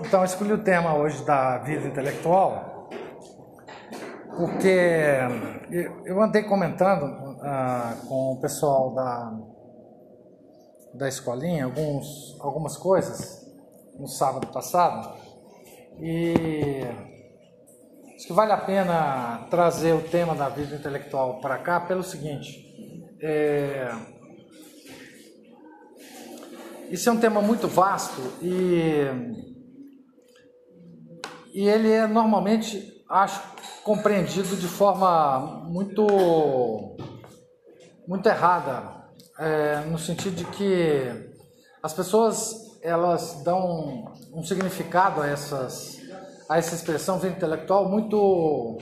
Então, eu escolhi o tema hoje da vida intelectual, porque eu andei comentando ah, com o pessoal da, da escolinha alguns, algumas coisas no sábado passado, e acho que vale a pena trazer o tema da vida intelectual para cá pelo seguinte. É, isso é um tema muito vasto e e ele é normalmente, acho, compreendido de forma muito, muito errada, é, no sentido de que as pessoas elas dão um significado a essas a essa expressão vida intelectual muito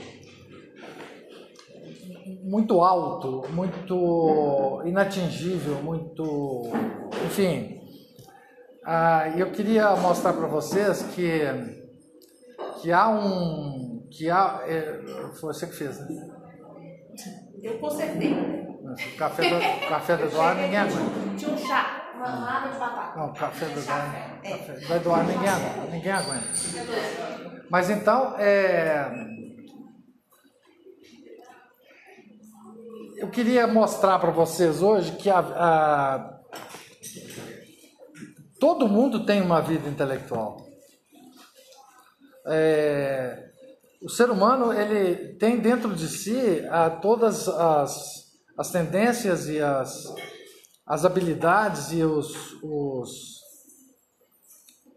muito alto, muito inatingível, muito, enfim. Ah, eu queria mostrar para vocês que que há um. que há. É, foi você que fez, né? Eu consertei. O café do, café do Eduardo ninguém aguenta. Tinha um chá, uma água de batata. Não, o café do Eduardo. É. do Eduardo ninguém aguenta. Ninguém aguenta. Mas então, é. Eu queria mostrar para vocês hoje que a, a, todo mundo tem uma vida intelectual. É, o ser humano ele tem dentro de si a, ah, todas as, as tendências e as, as habilidades e os, os,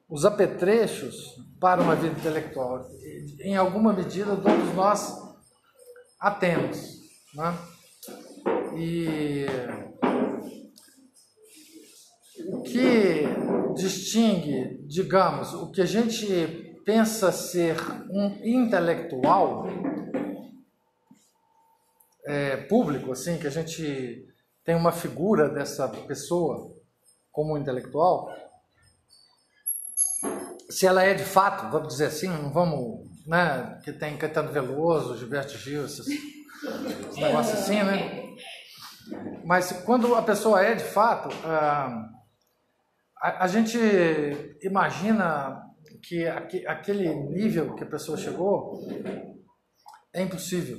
os apetrechos para uma vida intelectual. Em alguma medida, todos nós a temos. Né? E o que distingue, digamos, o que a gente pensa ser um intelectual é, público, assim, que a gente tem uma figura dessa pessoa como intelectual, se ela é de fato, vamos dizer assim, não vamos, né, que tem Caetano Veloso, Gilberto Gil, esses, esses negócios assim, né? Mas quando a pessoa é de fato, ah, a, a gente imagina que aquele nível que a pessoa chegou é impossível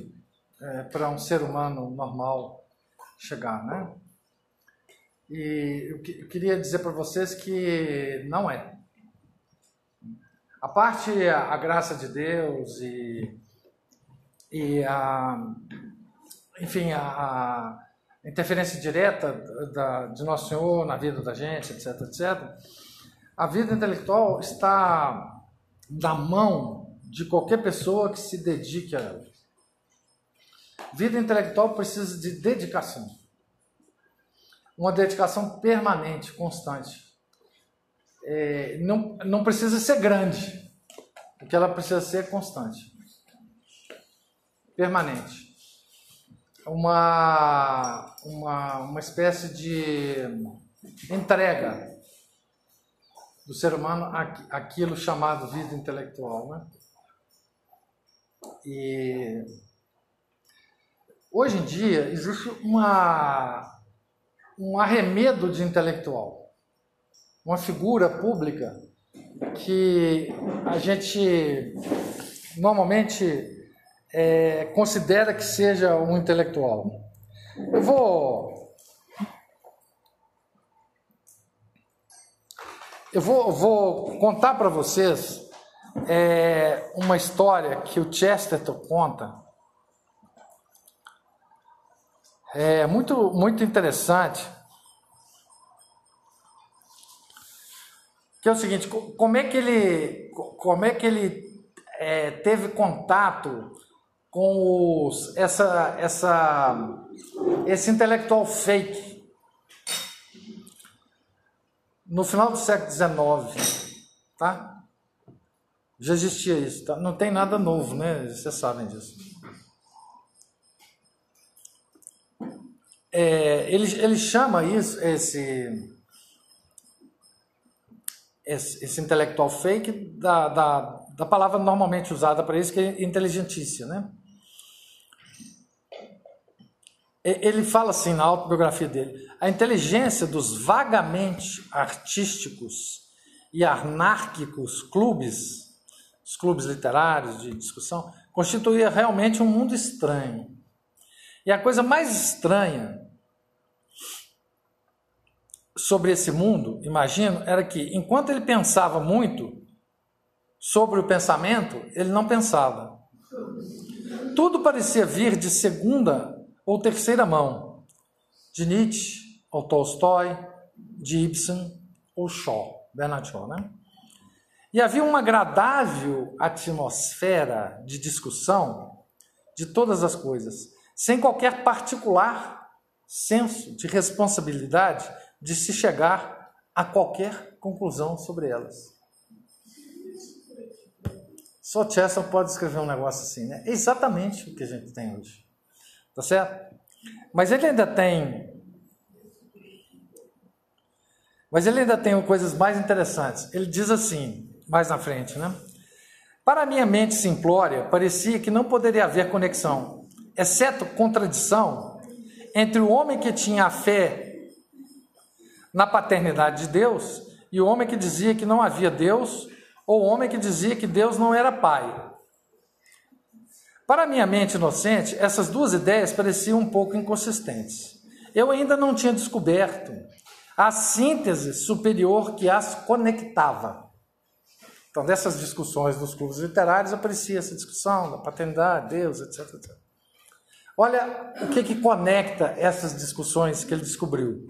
é, para um ser humano normal chegar, né? E eu, eu queria dizer para vocês que não é. A parte a, a graça de Deus e, e a, enfim, a, a interferência direta da, de Nosso Senhor na vida da gente, etc, etc a vida intelectual está na mão de qualquer pessoa que se dedique a ela. Vida intelectual precisa de dedicação. Uma dedicação permanente, constante. É, não, não precisa ser grande, o que ela precisa ser constante, permanente. Uma, uma, uma espécie de entrega do ser humano aquilo chamado vida intelectual. Né? E hoje em dia existe uma, um arremedo de intelectual, uma figura pública que a gente normalmente é, considera que seja um intelectual. Eu vou Eu vou, vou contar para vocês é, uma história que o Chesterton conta. É muito, muito interessante. Que é o seguinte, como é que ele, como é que ele é, teve contato com os, essa, essa, esse intelectual fake no final do século XIX, tá? Já existia isso, tá? Não tem nada novo, né? Vocês sabem disso. É, ele, ele chama isso, esse, esse, esse intelectual fake da, da, da palavra normalmente usada para isso, que é inteligentícia, né? Ele fala assim na autobiografia dele: a inteligência dos vagamente artísticos e anárquicos clubes, os clubes literários de discussão, constituía realmente um mundo estranho. E a coisa mais estranha sobre esse mundo, imagino, era que enquanto ele pensava muito sobre o pensamento, ele não pensava. Tudo parecia vir de segunda ou terceira mão, de Nietzsche ou Tolstói, de Ibsen ou Shaw, Bernard Shaw, né? E havia uma agradável atmosfera de discussão de todas as coisas, sem qualquer particular senso de responsabilidade de se chegar a qualquer conclusão sobre elas. Só Chester pode escrever um negócio assim, né? É exatamente o que a gente tem hoje. Tá certo? Mas ele ainda tem. Mas ele ainda tem coisas mais interessantes. Ele diz assim, mais na frente, né? Para minha mente simplória, parecia que não poderia haver conexão, exceto contradição, entre o homem que tinha a fé na paternidade de Deus e o homem que dizia que não havia Deus ou o homem que dizia que Deus não era pai. Para minha mente inocente, essas duas ideias pareciam um pouco inconsistentes. Eu ainda não tinha descoberto a síntese superior que as conectava. Então, dessas discussões dos clubes literários, aparecia essa discussão da paternidade, Deus, etc, etc. Olha o que, que conecta essas discussões que ele descobriu.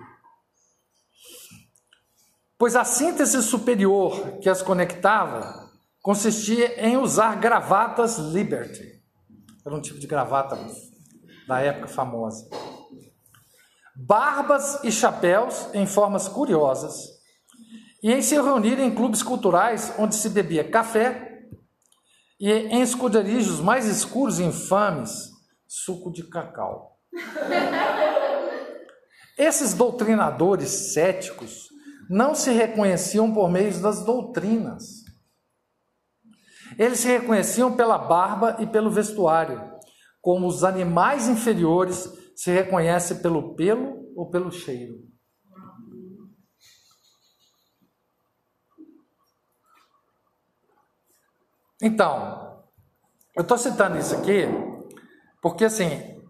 Pois a síntese superior que as conectava consistia em usar gravatas Liberty. Era um tipo de gravata da época famosa. Barbas e chapéus em formas curiosas. E em se reunir em clubes culturais onde se bebia café e em escuderijos mais escuros e infames, suco de cacau. Esses doutrinadores céticos não se reconheciam por meio das doutrinas. Eles se reconheciam pela barba e pelo vestuário, como os animais inferiores se reconhecem pelo pelo ou pelo cheiro. Então, eu estou citando isso aqui porque, assim,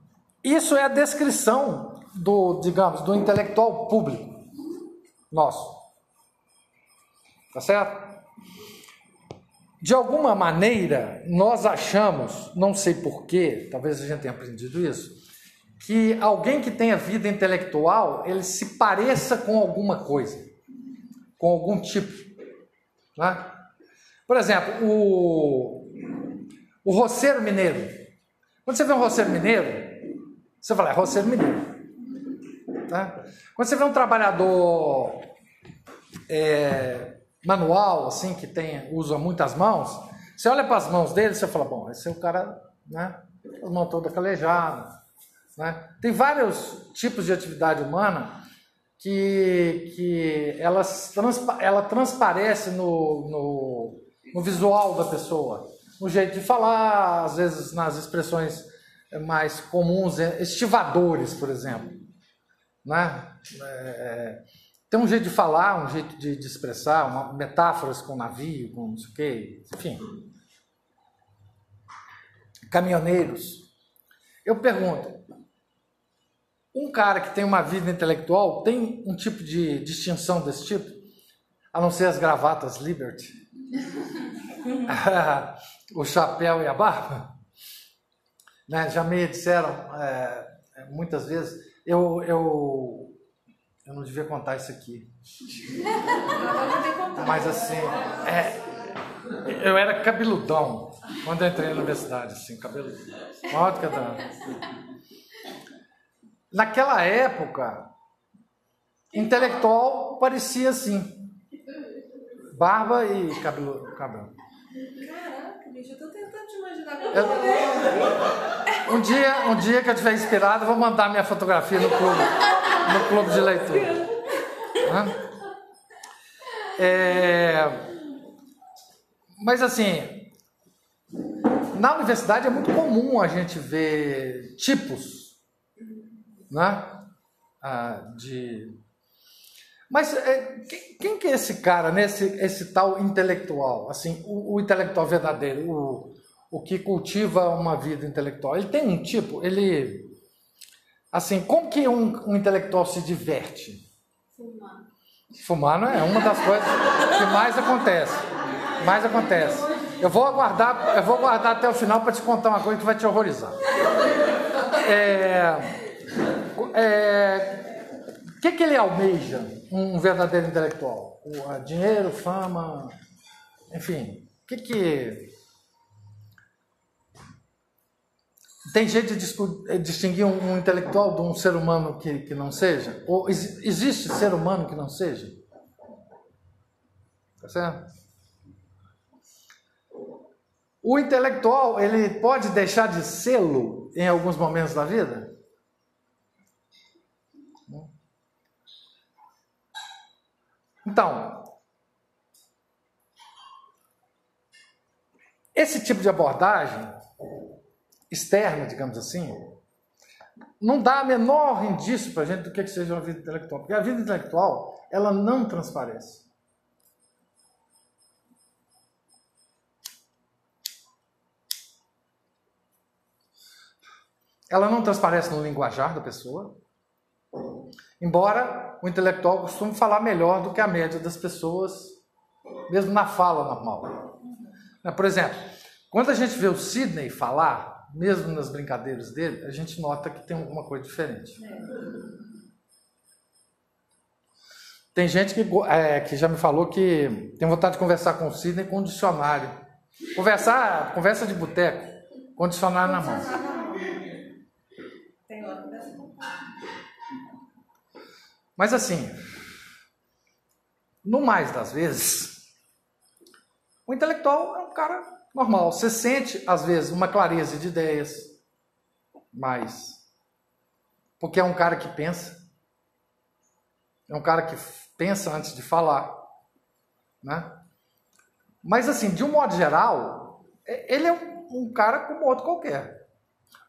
isso é a descrição do, digamos, do intelectual público nosso. Tá certo? De alguma maneira, nós achamos, não sei porquê, talvez a gente tenha aprendido isso, que alguém que tenha vida intelectual, ele se pareça com alguma coisa, com algum tipo. Né? Por exemplo, o, o roceiro mineiro. Quando você vê um roceiro mineiro, você fala, é roceiro mineiro. Tá? Quando você vê um trabalhador é, manual, assim, que tem, usa muitas mãos, você olha para as mãos dele você fala, bom, esse é o cara, né? As mãos todas calejadas. Né? Tem vários tipos de atividade humana que, que elas ela transparece no, no, no visual da pessoa, no jeito de falar, às vezes nas expressões mais comuns, é, estivadores, por exemplo. Né? É, tem um jeito de falar, um jeito de, de expressar, uma, metáforas com navio, com não sei o quê, enfim. Caminhoneiros. Eu pergunto, um cara que tem uma vida intelectual tem um tipo de distinção desse tipo? A não ser as gravatas Liberty? o chapéu e a barba? Né? Já me disseram é, muitas vezes, eu, eu eu não devia contar isso aqui. Mas assim, é, eu era cabeludão quando eu entrei na universidade, assim, cabelo maior do que Naquela época, intelectual parecia assim. Barba e cabelo. cabelo. Caraca, bicho, eu tô tentando te imaginar eu, um dia, um dia que eu estiver inspirado, eu vou mandar minha fotografia no clube no clube de leitura. É, mas assim, na universidade é muito comum a gente ver tipos né, ah, de. Mas é, quem, quem, que é esse cara, né? esse, esse tal intelectual? Assim, o, o, intelectual verdadeiro, o, o que cultiva uma vida intelectual. Ele tem um tipo, ele. Assim, como que um, um intelectual se diverte? Fumar. Fumar não é uma das coisas que mais acontece. Mais acontece. Eu vou aguardar, eu vou aguardar até o final para te contar uma coisa que vai te horrorizar. É, é, o que, que ele almeja, um verdadeiro intelectual? O, dinheiro, fama, enfim. O que que. Tem jeito de distinguir um, um, intelectual de um ser humano que, que não seja? Ou existe ser humano que não seja? Tá certo? O intelectual, ele pode deixar de sê-lo em alguns momentos da vida? Então, esse tipo de abordagem externa, digamos assim, não dá menor indício para a gente do que seja uma vida intelectual, porque a vida intelectual ela não transparece. Ela não transparece no linguajar da pessoa, embora o intelectual costume falar melhor do que a média das pessoas, mesmo na fala normal. Por exemplo, quando a gente vê o Sidney falar, mesmo nas brincadeiras dele, a gente nota que tem alguma coisa diferente. Tem gente que, é, que já me falou que tem vontade de conversar com o Sidney com um dicionário. Conversar, conversa de boteco, com dicionário na mão. Mas assim, no mais das vezes, o intelectual é um cara normal. Você sente, às vezes, uma clareza de ideias, mas. Porque é um cara que pensa. É um cara que pensa antes de falar. Né? Mas, assim, de um modo geral, ele é um cara como outro qualquer.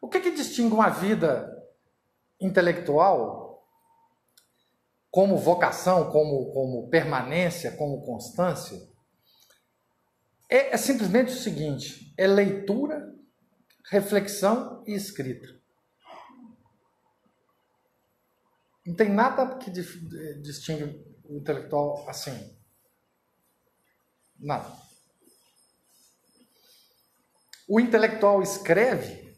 O que, que distingue uma vida intelectual como vocação, como, como permanência, como constância, é, é simplesmente o seguinte: é leitura, reflexão e escrita. Não tem nada que distingue o intelectual assim. Nada. O intelectual escreve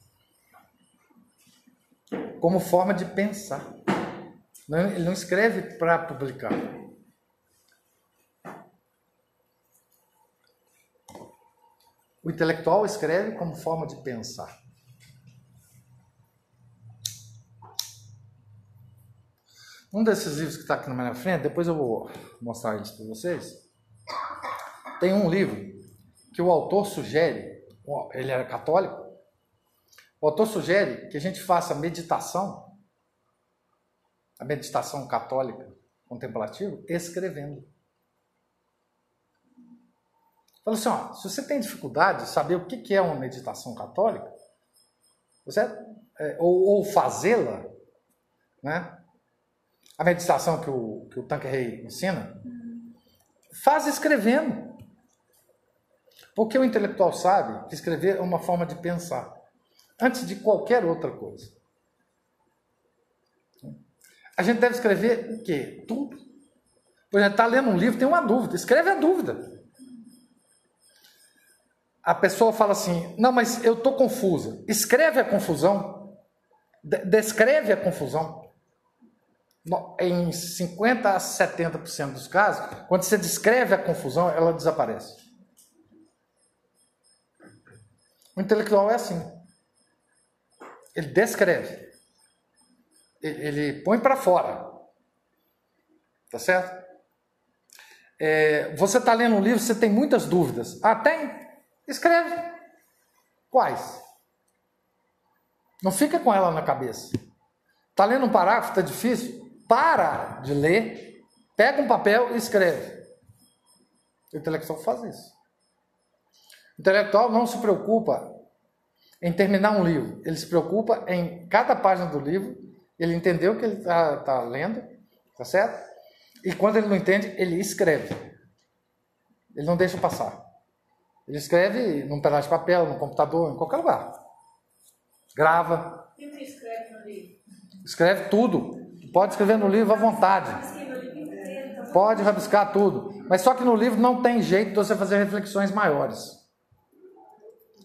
como forma de pensar. Ele não escreve para publicar. O intelectual escreve como forma de pensar. Um desses livros que está aqui na minha frente, depois eu vou mostrar eles para vocês. Tem um livro que o autor sugere, ele era católico, o autor sugere que a gente faça meditação a meditação católica contemplativa escrevendo. Falou assim: ó, se você tem dificuldade de saber o que é uma meditação católica, você, é, ou, ou fazê-la, né? A meditação que o, que o ensina, faz escrevendo. Porque o intelectual sabe que escrever é uma forma de pensar, antes de qualquer outra coisa. A gente deve escrever o quê? Tudo. Por exemplo, está lendo um livro, tem uma dúvida, escreve a dúvida. A pessoa fala assim: não, mas eu estou confusa. Escreve a confusão. Descreve a confusão. Em 50 a 70% dos casos, quando você descreve a confusão, ela desaparece. O intelectual é assim. Ele descreve ele põe para fora. Tá certo? É, você está lendo um livro, você tem muitas dúvidas. Ah, tem? Escreve. Quais? Não fica com ela na cabeça. Está lendo um parágrafo, está difícil? Para de ler, pega um papel e escreve. O intelectual faz isso. O intelectual não se preocupa em terminar um livro, ele se preocupa em cada página do livro ele entendeu o que ele está tá lendo, tá certo? E quando ele não entende, ele escreve. Ele não deixa passar. Ele escreve num pedaço de papel, no computador, em qualquer lugar. Grava. E o que escreve no livro? Escreve tudo. Pode escrever no livro à vontade. Pode rabiscar tudo. Mas só que no livro não tem jeito de você fazer reflexões maiores.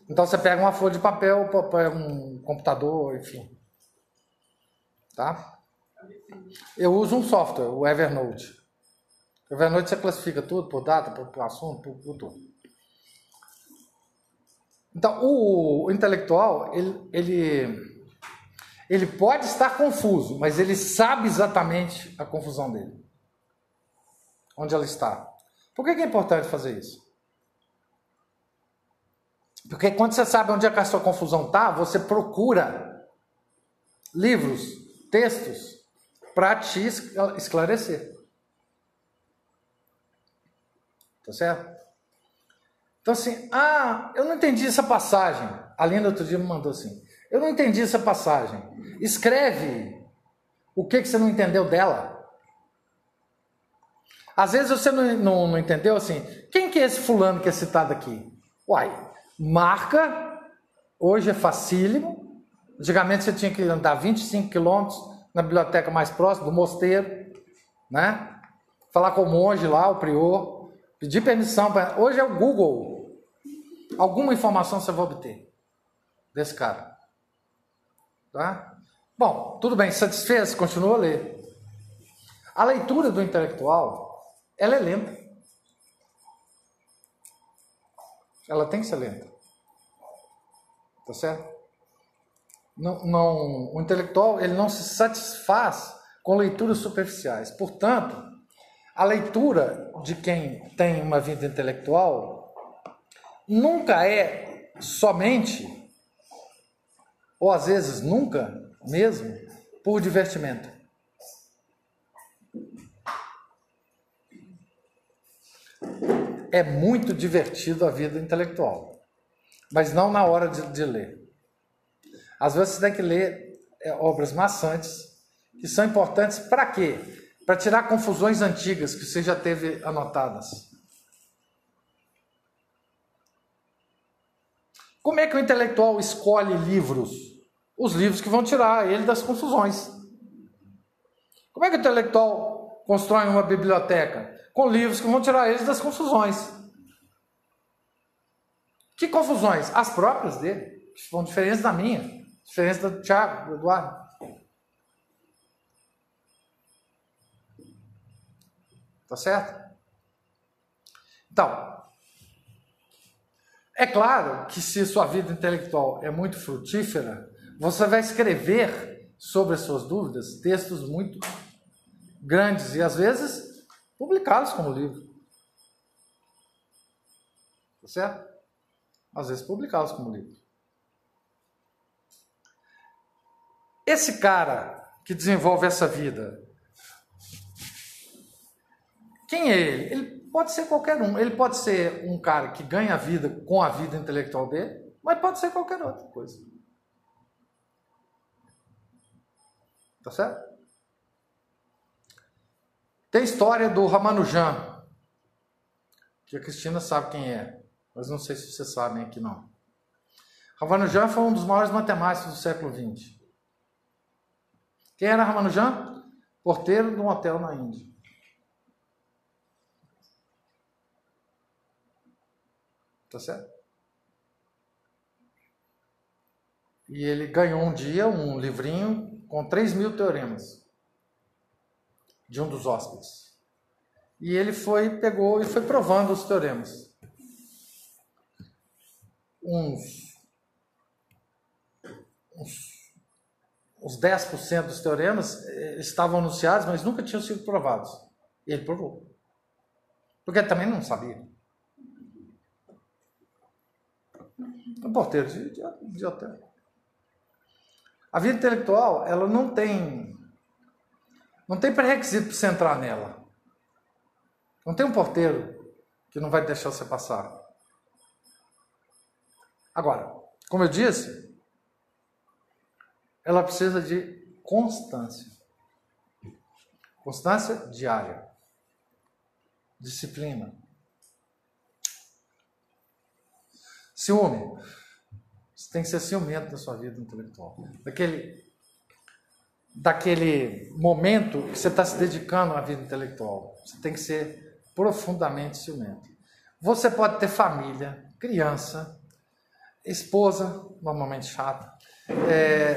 Então você pega uma folha de papel, um computador, enfim. Tá? Eu uso um software, o Evernote. O Evernote você classifica tudo por data, por, por assunto, por, por tudo. Então, o, o intelectual, ele, ele, ele pode estar confuso, mas ele sabe exatamente a confusão dele. Onde ela está. Por que, é importante fazer isso? Porque quando você sabe onde é que a sua confusão está, você procura livros, textos, para te esclarecer. Tá certo? Então, assim, ah, eu não entendi essa passagem. A Linda outro dia me mandou assim: eu não entendi essa passagem. Escreve o que, que você não entendeu dela. Às vezes você não, não, não entendeu assim. Quem que é esse fulano que é citado aqui? Uai, marca, hoje é facílimo. Antigamente você tinha que andar 25 quilômetros na biblioteca mais próxima, do mosteiro, né? Falar com o monge lá, o prior, pedir permissão. Pra... Hoje é o Google. Alguma informação você vai obter desse cara. Tá? Bom, tudo bem, satisfez? Continua a ler. A leitura do intelectual, ela é lenta. Ela tem que ser lenta. Tá certo? Não, não, o intelectual ele não se satisfaz com leituras superficiais. Portanto, a leitura de quem tem uma vida intelectual nunca é somente, ou às vezes nunca mesmo, por divertimento. É muito divertido a vida intelectual mas não na hora de, de ler. Às vezes você tem que ler é, obras maçantes, que são importantes para quê? Para tirar confusões antigas que você já teve anotadas. Como é que o intelectual escolhe livros? Os livros que vão tirar ele das confusões. Como é que o intelectual constrói uma biblioteca? Com livros que vão tirar eles das confusões. Que confusões? As próprias dele, que são diferentes da minha, diferentes do Tiago, do Eduardo. Tá certo? Então, é claro que se sua vida intelectual é muito frutífera, você vai escrever sobre as suas dúvidas textos muito grandes e às vezes publicá-los como livro. Tá certo? às vezes publicá-los como livro. Esse cara que desenvolve essa vida, quem é ele? Ele pode ser qualquer um. Ele pode ser um cara que ganha a vida com a vida intelectual dele, mas pode ser qualquer outra coisa. Tá certo? Tem história do Ramanujan, que a Cristina sabe quem é mas não sei se vocês sabem aqui não. Ramanujan foi um dos maiores matemáticos do século XX. Quem era Ramanujan? Porteiro de um hotel na Índia. Tá certo? E ele ganhou um dia um livrinho com 3 mil teoremas de um dos hóspedes. E ele foi, pegou e foi provando os teoremas uns, uns, uns 10% dos teoremas eh, estavam anunciados, mas nunca tinham sido provados. Ele provou. Porque também não sabia. Um porteiro de, de, de hotel. A vida intelectual, ela não tem não tem pré-requisito para você entrar nela. Não tem um porteiro que não vai deixar você passar. Agora, como eu disse, ela precisa de constância. Constância diária. disciplina. Ciúme. Você tem que ser ciumento da sua vida intelectual. Daquele, daquele momento que você está se dedicando à vida intelectual. Você tem que ser profundamente ciumento. Você pode ter família, criança, esposa, normalmente chata, é,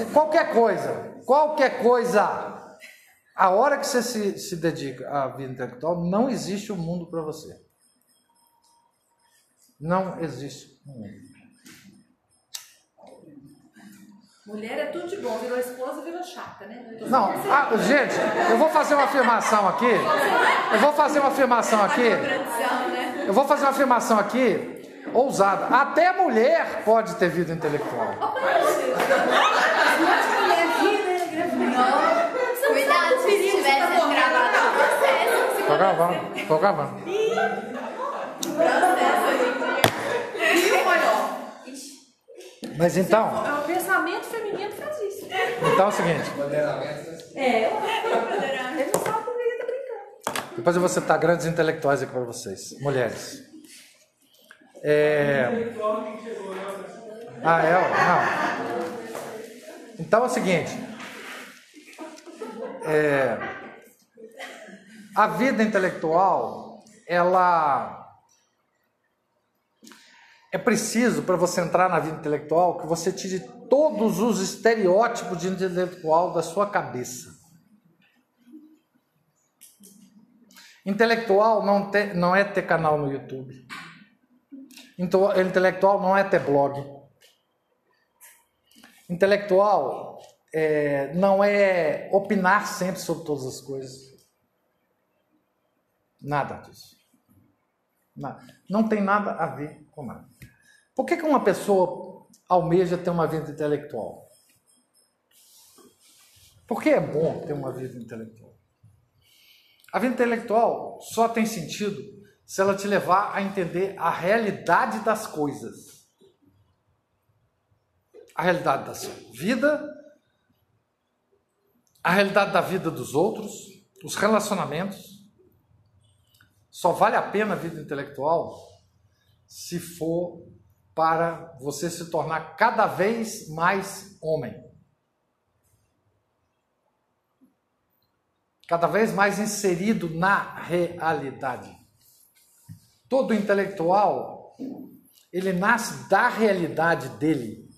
é, qualquer coisa, qualquer coisa. A hora que você se, se dedica à vida intelectual, não existe um mundo para você. Não existe um. Mulher é tudo de bom, virou esposa, virou chata, né? Não, ah, gente, eu vou fazer uma afirmação aqui. Eu vou fazer uma afirmação aqui. Eu vou fazer uma afirmação aqui, ousada. Até mulher pode ter vida intelectual. Cuidado se tivesse gravado processo. Tô gravando, tô gravando. Mas então, O pensamento feminino faz isso. então é o seguinte. É, ele não sabe por que tá brincando. Depois eu vou citar grandes intelectuais aqui para vocês, mulheres. É... Ah, é? Não. Então é o seguinte. É... A vida intelectual, ela é preciso para você entrar na vida intelectual que você tire todos os estereótipos de intelectual da sua cabeça. Intelectual não, te, não é ter canal no YouTube. Intelectual não é ter blog. Intelectual é, não é opinar sempre sobre todas as coisas. Nada disso. Nada. Não tem nada a ver Por que, que uma pessoa almeja ter uma vida intelectual? Por que é bom ter uma vida intelectual? A vida intelectual só tem sentido se ela te levar a entender a realidade das coisas. A realidade da sua vida, a realidade da vida dos outros, os relacionamentos. Só vale a pena a vida intelectual se for para você se tornar cada vez mais homem. Cada vez mais inserido na realidade. Todo intelectual, ele nasce da realidade dele.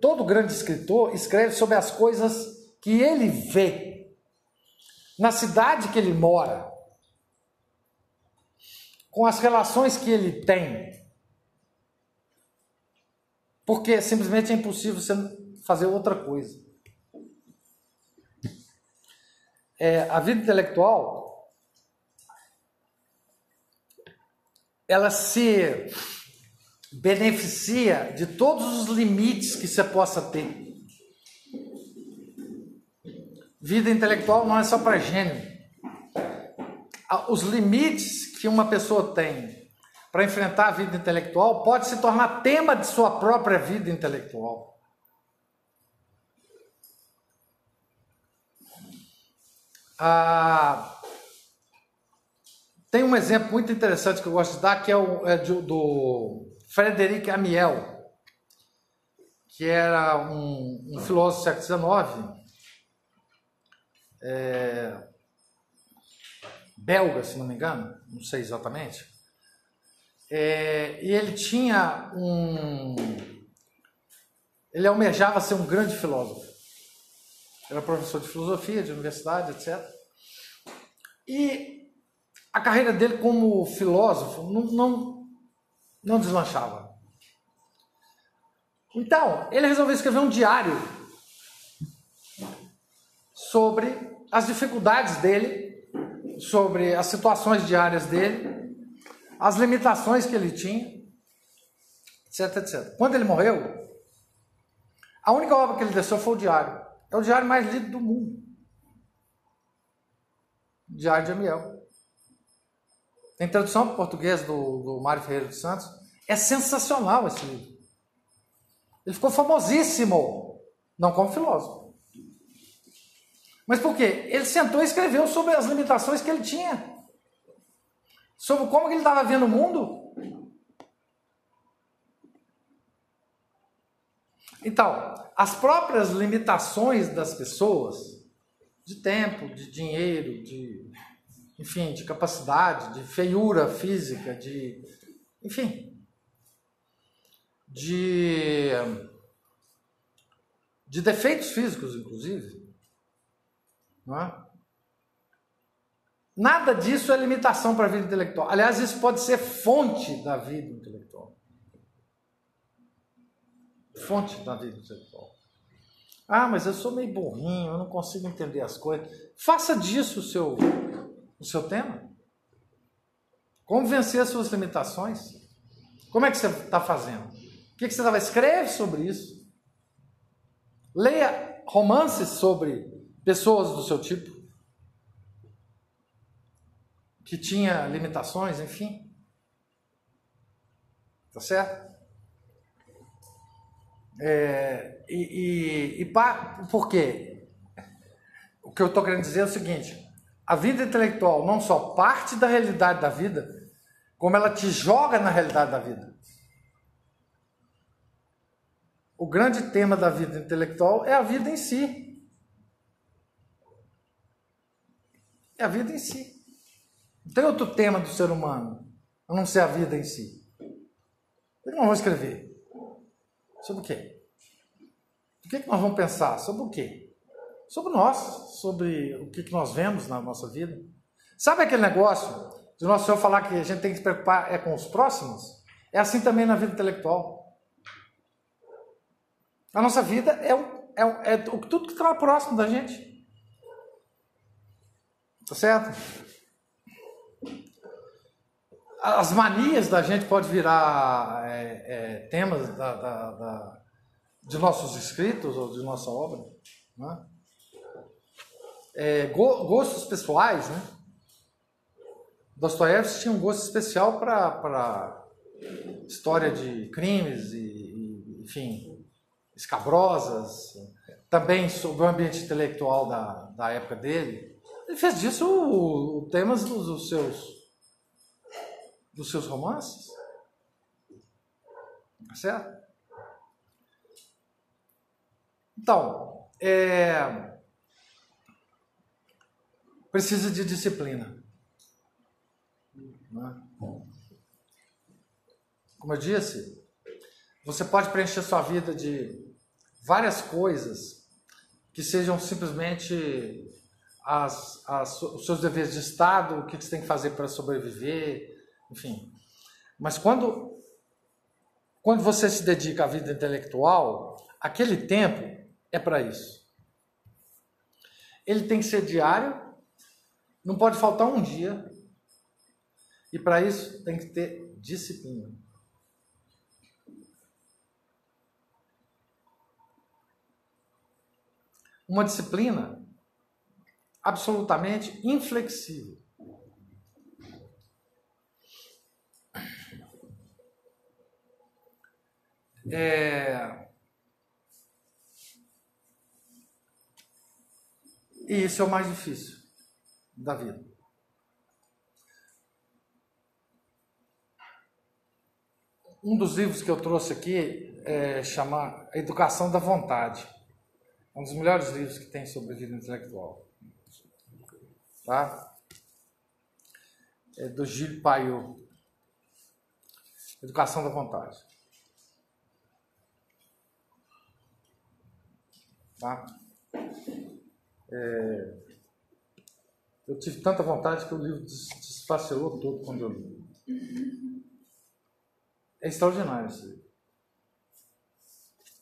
Todo grande escritor escreve sobre as coisas que ele vê, na cidade que ele mora, com as relações que ele tem. Porque simplesmente é impossível você fazer outra coisa. É, a vida intelectual ela se beneficia de todos os limites que você possa ter. Vida intelectual não é só para gênio. Os limites que uma pessoa tem para enfrentar a vida intelectual pode se tornar tema de sua própria vida intelectual. Ah, tem um exemplo muito interessante que eu gosto de dar, que é, o, é do, do Frederic Amiel, que era um, um filósofo do século XIX, é, belga, se não me engano, não sei exatamente. É, e ele tinha um. Ele almejava ser um grande filósofo. Era professor de filosofia, de universidade, etc. E a carreira dele como filósofo não, não, não deslanchava. Então, ele resolveu escrever um diário sobre as dificuldades dele, sobre as situações diárias dele, as limitações que ele tinha, etc, etc. Quando ele morreu, a única obra que ele deixou foi o diário. É o diário mais lido do mundo. Diário de Amiel. Tem tradução para português do, do Mário Ferreira dos Santos. É sensacional esse livro. Ele ficou famosíssimo, não como filósofo, Mas por quê? Ele sentou e escreveu sobre as limitações que ele tinha. Sobre como ele estava vendo o mundo. Então, as próprias limitações das pessoas, de tempo, de dinheiro, de, enfim, de capacidade, de feiura física, de, enfim, de, de defeitos físicos, inclusive, é? Nada disso é limitação para a vida intelectual. Aliás, isso pode ser fonte da vida intelectual fonte da vida intelectual. Ah, mas eu sou meio burrinho, eu não consigo entender as coisas. Faça disso o seu, o seu tema. Como vencer as suas limitações? Como é que você está fazendo? O que, que você estava? Escreve sobre isso. Leia romances sobre pessoas do seu tipo. Que tinha limitações, enfim. Tá certo? É, e, e, e pa, por quê? O que eu estou querendo dizer é o seguinte: a vida intelectual não só parte da realidade da vida, como ela te joga na realidade da vida. O grande tema da vida intelectual é a vida em si. É a vida em si. Não tem outro tema do ser humano a não ser a vida em si. Eu não vou escrever. Sobre o quê? O que, é que nós vamos pensar? Sobre o quê? Sobre nós, sobre o que, que nós vemos na nossa vida. Sabe aquele negócio de nosso Senhor falar que a gente tem que se preocupar é com os próximos? É assim também na vida intelectual. A nossa vida é, o, é, o, é tudo que está próximo da gente. Tá certo? as manias da gente pode virar é, é, temas da, da, da, de nossos escritos ou de nossa obra. Né? É, go, gostos pessoais, né? Dostoiévski tinha um gosto especial para história de crimes e, enfim, escabrosas, também sobre o ambiente intelectual da, da época dele. Ele fez disso o, o temas dos, dos seus dos seus romances? Tá certo? Então, é, precisa de disciplina. Né? Como eu disse, você pode preencher sua vida de várias coisas que sejam simplesmente as, as, os seus deveres de Estado, o que você tem que fazer para sobreviver, enfim. Mas quando, quando você se dedica à vida intelectual, aquele tempo é para isso. Ele tem que ser diário, não pode faltar um dia, e para isso tem que ter disciplina. Uma disciplina absolutamente inflexível. É... E isso é o mais difícil da vida. Um dos livros que eu trouxe aqui é chama Educação da Vontade. É um dos melhores livros que tem sobre vida intelectual. Tá? É do Gilles Payot. Educação da Vontade. Tá? É, eu tive tanta vontade que o livro desfacelou todo quando eu li. É extraordinário isso aí.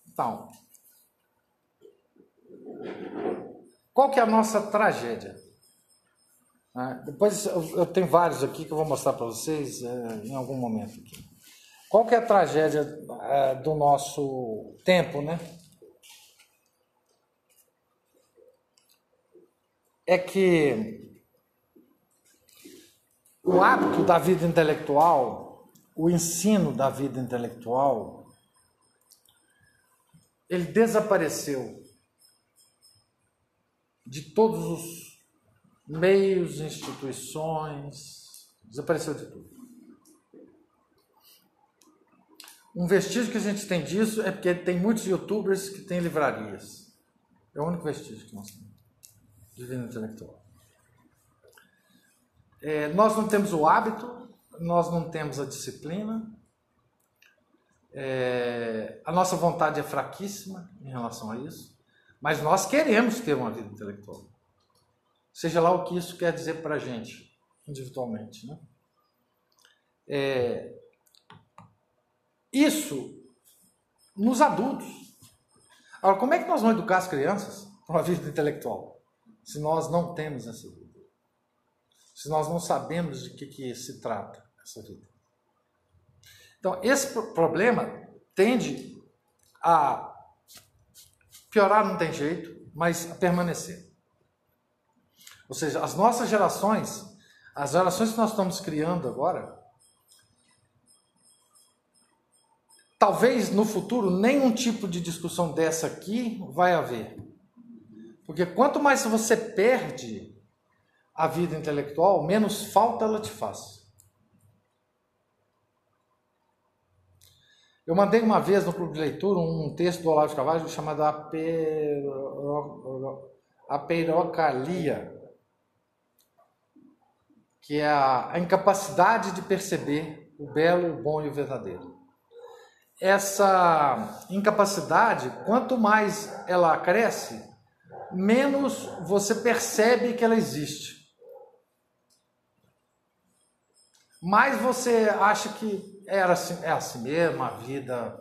Então, qual que é a nossa tragédia? É, depois eu, eu, tenho vários aqui que eu vou mostrar para vocês é, em algum momento. Aqui. Qual que é a tragédia é, do nosso tempo, né? é que o hábito da vida intelectual, o ensino da vida intelectual, ele desapareceu de todos os meios, instituições, desapareceu de tudo. Um vestígio que a gente tem disso é porque tem muitos youtubers que têm livrarias. É o único vestígio que nós temos de vida intelectual. É, nós não temos o hábito, nós não temos a disciplina, é, a nossa vontade é fraquíssima em relação a isso, mas nós queremos ter uma vida intelectual. Seja lá o que isso quer dizer para a gente, individualmente. Né? É, isso nos adultos. Agora, como é que nós vamos educar as crianças para uma vida intelectual se nós não temos essa vida? Se nós não sabemos de que, que se trata essa vida? Então, esse problema tende a piorar, não tem jeito, mas a permanecer. Ou seja, as nossas gerações, as gerações que nós estamos criando agora, talvez no futuro nenhum tipo de discussão dessa aqui vai haver. Porque quanto mais você perde a vida intelectual, menos falta ela te faz. Eu mandei uma vez no clube de leitura um texto do Olavo de Carvalho chamado Apeirocalia, que é a, a incapacidade de perceber o belo, o bom e o verdadeiro. Essa incapacidade, quanto mais ela cresce, menos você percebe que ela existe. Mais você acha que era assim, é assim mesmo, a vida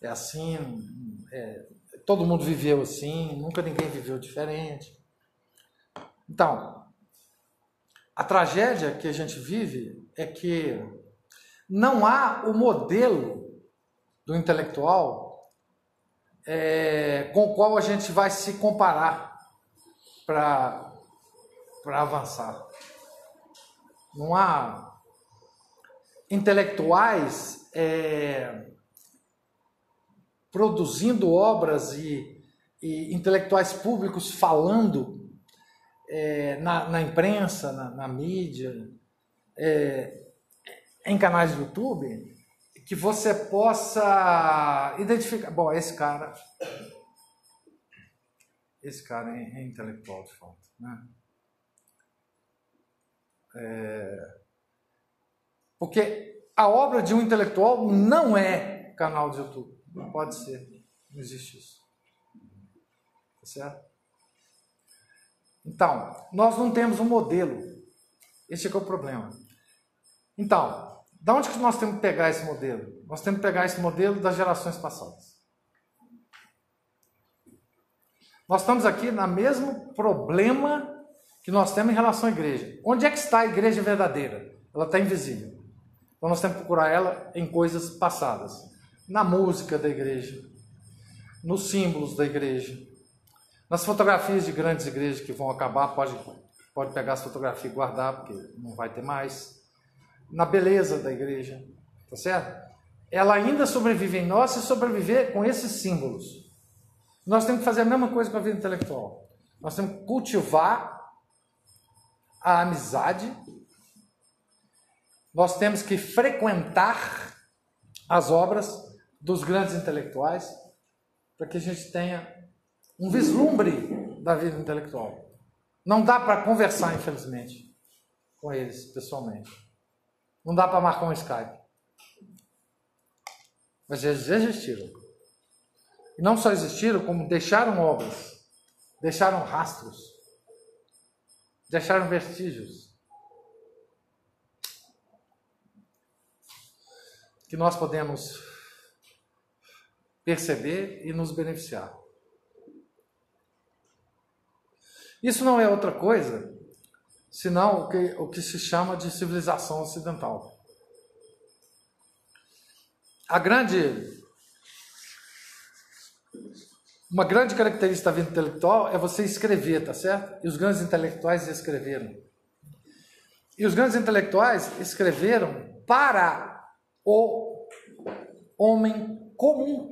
é assim, é, todo mundo viveu assim, nunca ninguém viveu diferente. Então, a tragédia que a gente vive é que não há o modelo do intelectual é, com o qual a gente vai se comparar para avançar. Não há intelectuais é, produzindo obras e, e, intelectuais públicos falando é, na, na, imprensa, na, na mídia, é, em canais do YouTube, que você possa identificar. Bom, esse cara. Esse cara é, é intelectual de fato. Né? É, porque a obra de um intelectual não é canal de YouTube. Não pode ser. Não existe isso. Tá certo? Então, nós não temos um modelo. Esse é, é o problema. Então, da onde que nós temos que pegar esse modelo? Nós temos que pegar esse modelo das gerações passadas. Nós estamos aqui no mesmo problema que nós temos em relação à igreja. Onde é que está a igreja verdadeira? Ela está invisível. Então nós temos que procurar ela em coisas passadas, na música da igreja, nos símbolos da igreja, nas fotografias de grandes igrejas que vão acabar, pode, pode pegar as fotografias e guardar, porque não vai ter mais, na beleza da igreja, tá certo? Ela ainda sobrevive em nós se sobreviver com esses símbolos. Nós temos que fazer a mesma coisa com a vida intelectual. Nós temos que cultivar a amizade nós temos que frequentar as obras dos grandes intelectuais para que a gente tenha um vislumbre da vida intelectual. Não dá para conversar, infelizmente, com eles pessoalmente. Não dá para marcar um Skype. Mas eles existiram. E não só existiram, como deixaram obras, deixaram rastros, deixaram vestígios. que nós podemos perceber e nos beneficiar. Isso não é outra coisa senão o que, o que se chama de civilização ocidental. A grande. Uma grande característica da vida intelectual é você escrever, tá certo? E os grandes intelectuais escreveram. E os grandes intelectuais escreveram para o homem comum.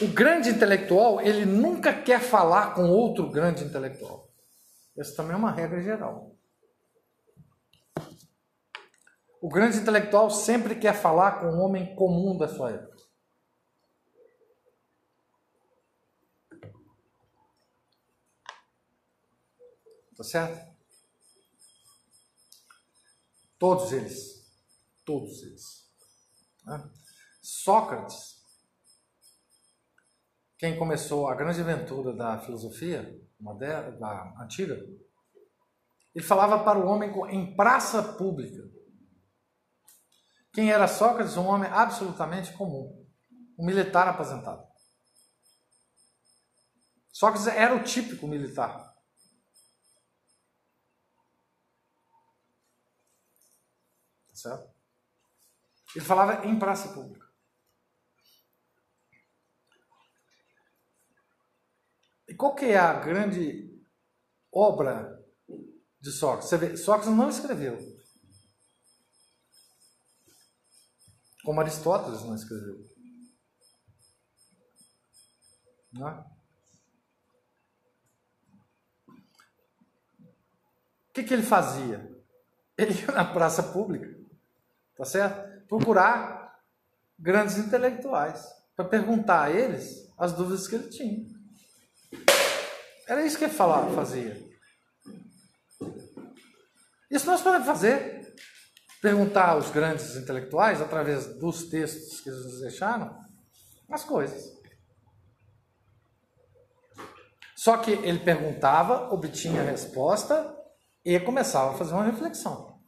O grande intelectual, ele nunca quer falar com outro grande intelectual. Essa também é uma regra geral. O grande intelectual sempre quer falar com o homem comum da sua época. Tá certo? Todos eles. Todos eles. Né? Sócrates, quem começou a grande aventura da filosofia moderna, da antiga, ele falava para o homem em praça pública. Quem era Sócrates? Um homem absolutamente comum, um militar aposentado. Sócrates era o típico militar. Certo? Ele falava em praça pública. E qual que é a grande obra de Sócrates? Você vê, Sócrates não escreveu. Como Aristóteles não escreveu. Não é? O que, que ele fazia? Ele ia na praça pública, tá certo? Procurar grandes intelectuais para perguntar a eles as dúvidas que ele tinha. Era isso que ele falava, fazia. Isso nós podemos fazer perguntar aos grandes intelectuais, através dos textos que eles nos deixaram, as coisas. Só que ele perguntava, obtinha a resposta e começava a fazer uma reflexão.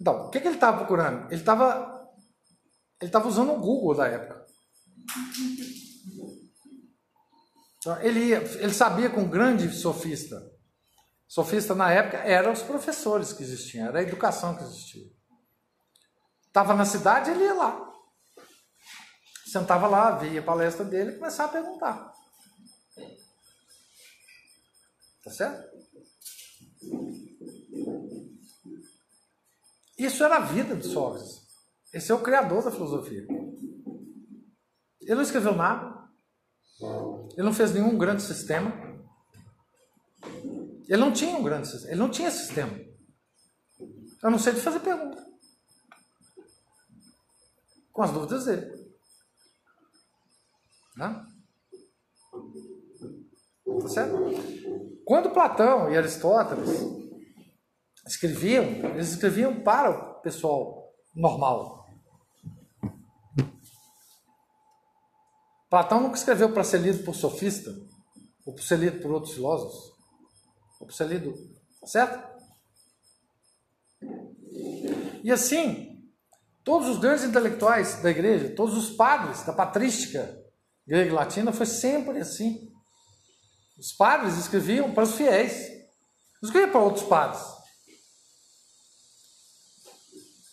Então, o que, que ele estava procurando? Ele estava ele estava usando o Google da época. Então, ele, ele sabia com um grande sofista Sofista na época eram os professores que existiam, era a educação que existia. Estava na cidade, ele ia lá. Sentava lá, via a palestra dele e começava a perguntar. Tá certo? Isso era a vida de Sócrates. Esse é o criador da filosofia. Ele não escreveu nada. Ele não fez nenhum grande sistema. Ele não tinha um grande sistema, ele não tinha sistema. Eu não sei de fazer pergunta. Com as dúvidas dele. Né? Tá certo? Quando Platão e Aristóteles escreviam, eles escreviam para o pessoal normal. Platão nunca escreveu para ser lido por sofista ou para ser lido por outros filósofos. Ou para ser lido, certo? E assim, todos os grandes intelectuais da igreja, todos os padres da patrística grega e latina, foi sempre assim. Os padres escreviam para os fiéis, não escreviam para outros padres.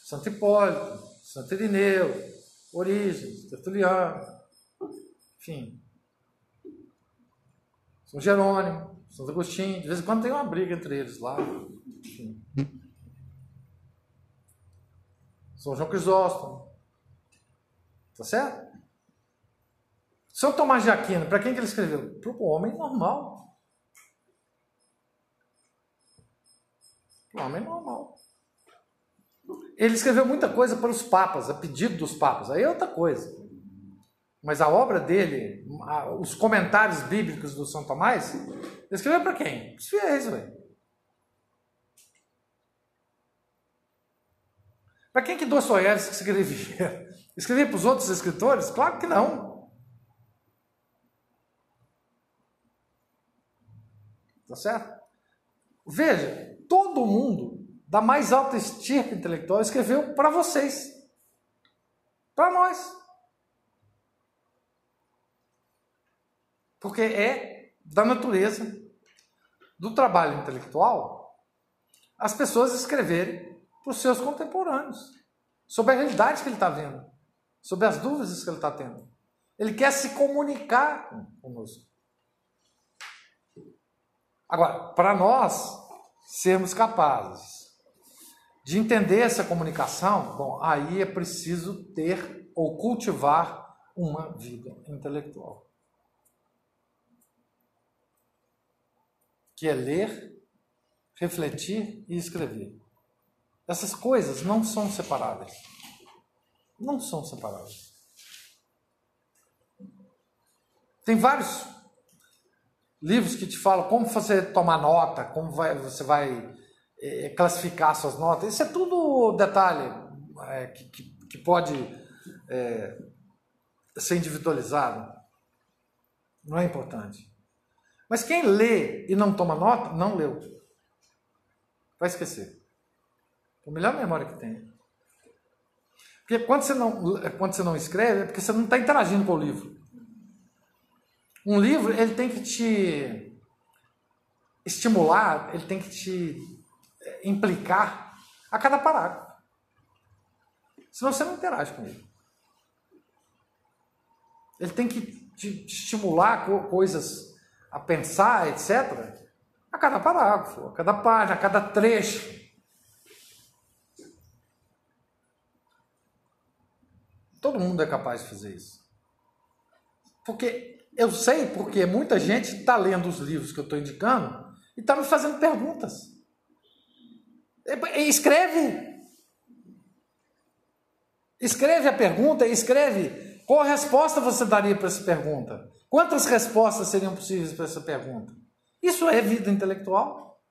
Santo Hipólito, Santo Irineu, Orígenes, Tertuliano, enfim. São Jerônimo. Santo Agostinho, de vez em quando tem uma briga entre eles lá. Enfim. São João Crisóstomo. Tá certo? São Tomás de Aquino, para quem que ele escreveu? Para o homem normal. Para o homem normal. Ele escreveu muita coisa para os papas, a pedido dos papas. Aí é outra coisa. Mas a obra dele, os comentários bíblicos do São Tomás, ele escreveu para quem? Os fiéis, velho. Para quem que Dostoiévski escrevia? Escrevia para os outros escritores? Claro que não. Tá certo? Veja, todo mundo da mais alta estirpe intelectual escreveu para vocês. Para nós. Porque é da natureza do trabalho intelectual as pessoas escreverem para os seus contemporâneos sobre a realidade que ele está vendo, sobre as dúvidas que ele está tendo. Ele quer se comunicar conosco. Agora, para nós sermos capazes de entender essa comunicação, bom, aí é preciso ter ou cultivar uma vida intelectual. Que é ler, refletir e escrever. Essas coisas não são separáveis. Não são separáveis. Tem vários livros que te falam como você tomar nota, como vai, você vai é, classificar suas notas. Isso é tudo detalhe é, que, que, que, pode é, ser individualizado. Não é importante. Mas quem lê e não toma nota, não leu. Vai esquecer. É a melhor memória que tem. Porque quando você não, quando você não escreve, é porque você não está interagindo com o livro. Um livro, ele tem que te estimular, ele tem que te é, implicar a cada parágrafo. Senão você não interage com ele. Ele tem que te estimular coisas a pensar, etc., a cada parágrafo, a cada página, a cada trecho. Todo mundo é capaz de fazer isso. Porque eu sei porque muita gente está lendo os livros que eu estou indicando e está me fazendo perguntas. Escreve. Escreve a pergunta escreve qual resposta você daria para essa pergunta. Quantas respostas seriam possíveis para essa pergunta? Isso é vida intelectual.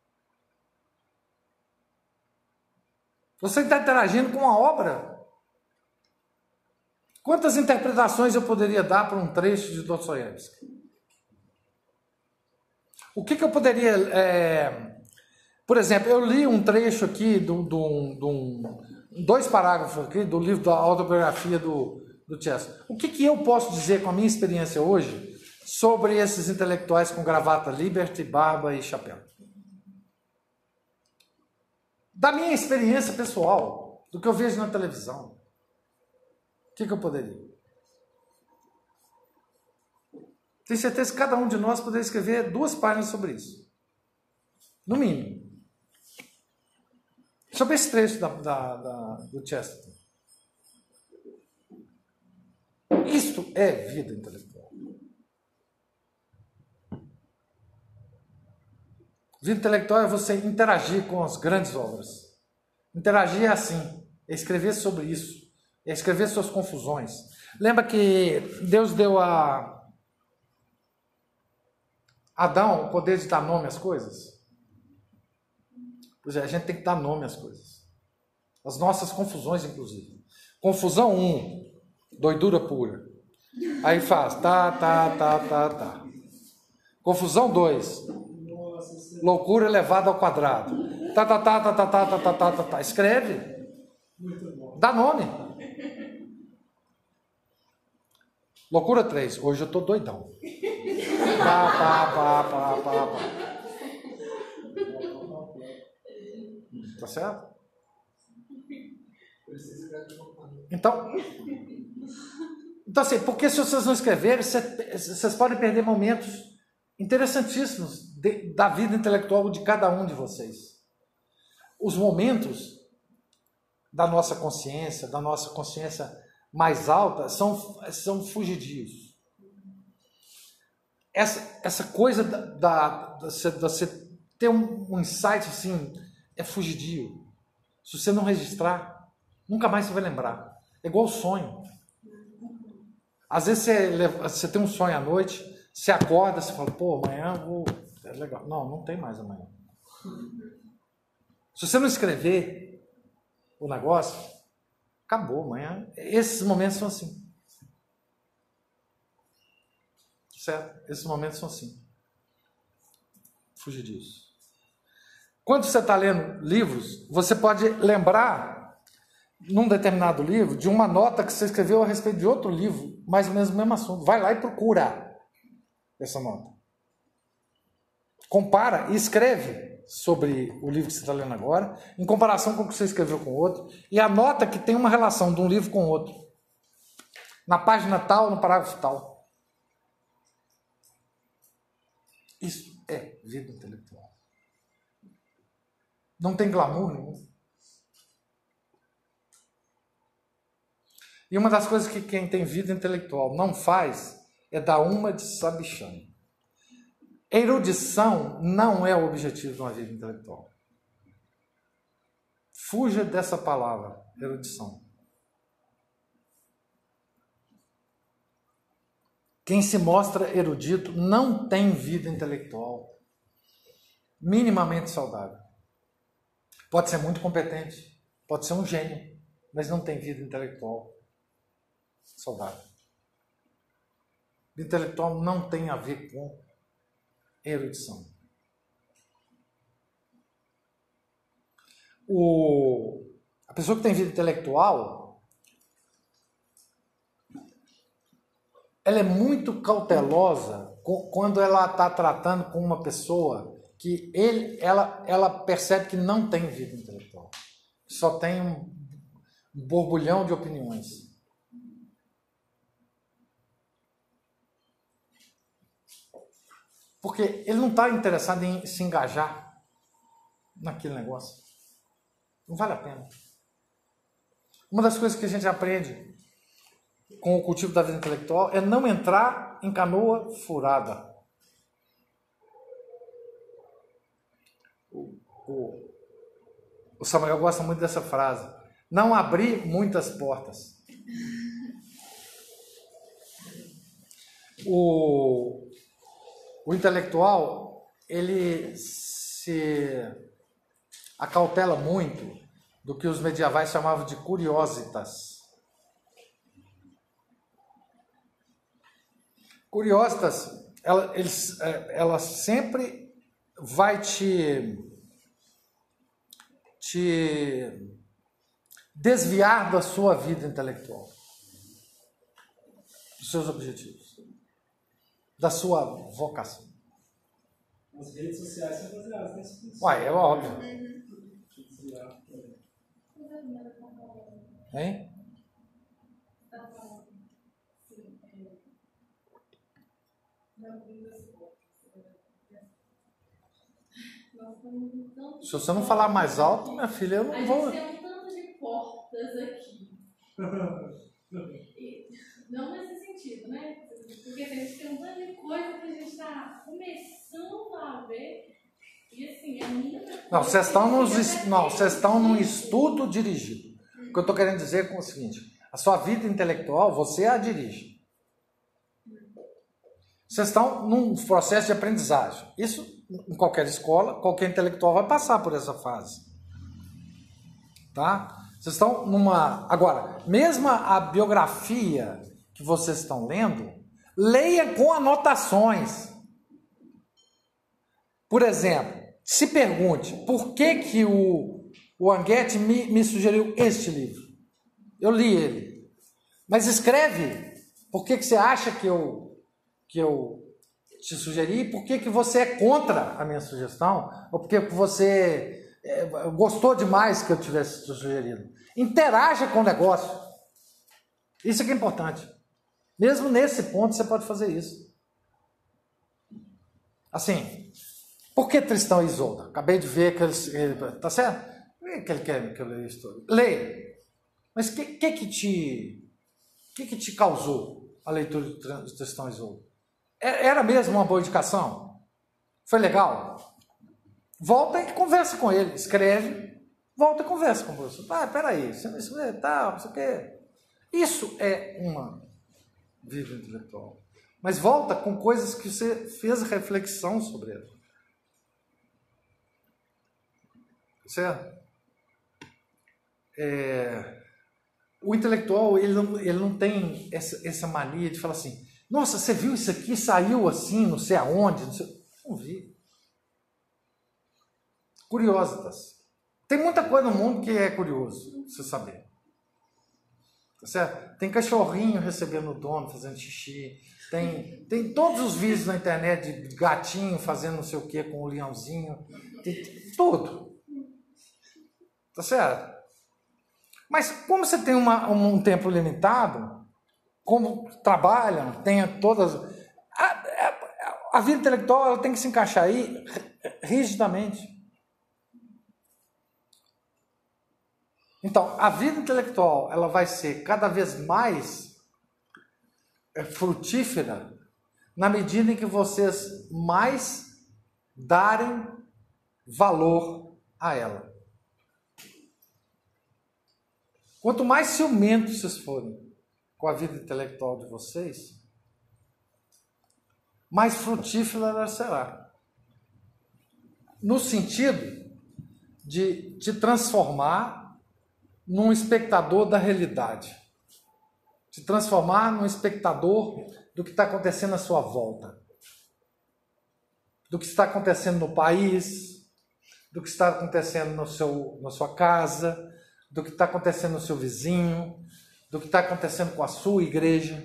Você está interagindo com a obra. Quantas interpretações eu poderia dar para um trecho de Dostoiévski? O que, que eu poderia. É... Por exemplo, eu li um trecho aqui, do, do, do, dois parágrafos aqui do livro da autobiografia do, do Chester. O que, que eu posso dizer com a minha experiência hoje sobre esses intelectuais com gravata liberty, barba e chapéu? Da minha experiência pessoal, do que eu vejo na televisão que, que eu poderia? Tenho certeza que cada um de nós poderia escrever duas páginas sobre isso. No mínimo. Sobre esse trecho da, da, da, do Chesterton. Isto é vida intelectual. Vida intelectual é você interagir com as grandes obras. Interagir é assim, é escrever sobre isso é escrever suas confusões. Lembra que Deus deu a Adão o poder de dar nome às coisas? Pois é, a gente tem que dar nome às coisas. As nossas confusões, inclusive. Confusão 1, um, doidura pura. Aí faz tá, tá, tá, tá, tá. Confusão 2, loucura elevada ao quadrado. Tá, tá, tá, tá, tá, tá, tá, tá, tá, tá, tá. Escreve. Dá nome. Loucura 3. Hoje eu tô doidão. Pá, pá, pá, pá, pá, pá. Tá certo? Então, então assim, porque se vocês não escreverem, vocês podem perder momentos interessantíssimos de, da vida intelectual de cada um de vocês. Os momentos da nossa consciência, da nossa consciência mais alta são, são fugidios. Essa, essa coisa da, da, da, você ter um, um insight assim é fugidio. Se você não registrar, nunca mais você vai lembrar. É igual sonho. Às vezes você, você tem um sonho à noite, você acorda, você fala, pô, amanhã eu vou. É legal. Não, não tem mais amanhã. Se você não escrever o negócio, Acabou, amanhã. Esses momentos são assim. Certo? Esses momentos são assim. Fuja disso. Quando você está lendo livros, você pode lembrar, num determinado livro, de uma nota que você escreveu a respeito de outro livro, mais ou menos o mesmo assunto. Vai lá e procura essa nota. Compara e escreve sobre o livro que você está lendo agora, em comparação com o que você escreveu com o outro, e anota que tem uma relação de um livro com o outro. Na página tal, no parágrafo tal. Isso é vida intelectual. Não tem glamour nenhum. E uma das coisas que quem tem vida intelectual não faz é dar uma de sabichão. Erudição não é o objetivo de uma vida intelectual. Fuja dessa palavra, erudição. Quem se mostra erudito não tem vida intelectual minimamente saudável. Pode ser muito competente, pode ser um gênio, mas não tem vida intelectual saudável. Intelectual não tem a ver com erudição. O, a pessoa que tem vida intelectual, ela é muito cautelosa quando ela está tratando com uma pessoa que ele, ela, ela percebe que não tem vida intelectual, só tem um borbulhão de opiniões. Porque ele não está interessado em se engajar naquele negócio. Não vale a pena. Uma das coisas que a gente aprende com o cultivo da vida intelectual é não entrar em canoa furada. O, o, o Samuel gosta muito dessa frase. Não abrir muitas portas. O, o intelectual, ele se acautela muito do que os medievais chamavam de curiositas. Curiositas, ela, eles, é, ela sempre vai te, te desviar da sua vida intelectual, dos seus objetivos da sua vocação. As redes sociais são baseadas nisso. Uai, é óbvio. Hein? Se você não falar mais alto, minha filha, eu não vou. A gente tem um tanto de portas aqui. Não nesse sentido, né? Porque a gente tem um tanto de coisa que a gente está começando a ver. E assim, a minha. Não, vocês estão, nos, não, vocês estão num estudo dirigido. O que eu estou querendo dizer é o seguinte: a sua vida intelectual, você a dirige. Vocês estão num processo de aprendizagem. Isso, em qualquer escola, qualquer intelectual vai passar por essa fase. Tá? Vocês estão numa. Agora, mesmo a biografia que vocês estão lendo, leia com anotações. Por exemplo, se pergunte por que, que o, o Anguete me, me sugeriu este livro. Eu li ele. Mas escreve por que, que você acha que eu, que eu te sugeri, por que, que você é contra a minha sugestão, ou porque você é, gostou demais que eu tivesse sugerido. Interaja com o negócio. Isso é que é importante. Mesmo nesse ponto, você pode fazer isso. Assim, por que Tristão e Isolda? Acabei de ver que eles. Tá certo? que ele quer que eu leia isso Leia. Mas o que, que, que te. que, que te causou a leitura de Tristão e Isolda? É, era mesmo uma boa indicação? Foi legal? Volta e conversa com ele. Escreve, volta e conversa com o professor. Ah, peraí, você não tá, não sei o quê. Isso é uma vida intelectual. Mas volta com coisas que você fez reflexão sobre ela. Certo? É, o intelectual ele não, ele não tem essa, essa mania de falar assim: nossa, você viu isso aqui? Saiu assim, não sei aonde. Não, sei... não vi. Curiositas. Tem muita coisa no mundo que é curioso, você saber. Tá certo? Tem cachorrinho recebendo o dono, fazendo xixi. Tem, tem todos os vídeos na internet de gatinho fazendo não sei o que com o leãozinho. Tem tudo. Tá certo? Mas como você tem uma, um tempo limitado, como trabalham, tem todas. A, a, a vida intelectual tem que se encaixar aí rigidamente. Então, a vida intelectual ela vai ser cada vez mais é, frutífera na medida em que vocês mais darem valor a ela. Quanto mais ciumentos vocês forem com a vida intelectual de vocês, mais frutífera ela será. No sentido de te transformar num espectador da realidade. Te transformar num espectador do que está acontecendo à sua volta. Do que está acontecendo no país, do que está acontecendo no seu, na sua casa, do que está acontecendo no seu vizinho, do que está acontecendo com a sua igreja,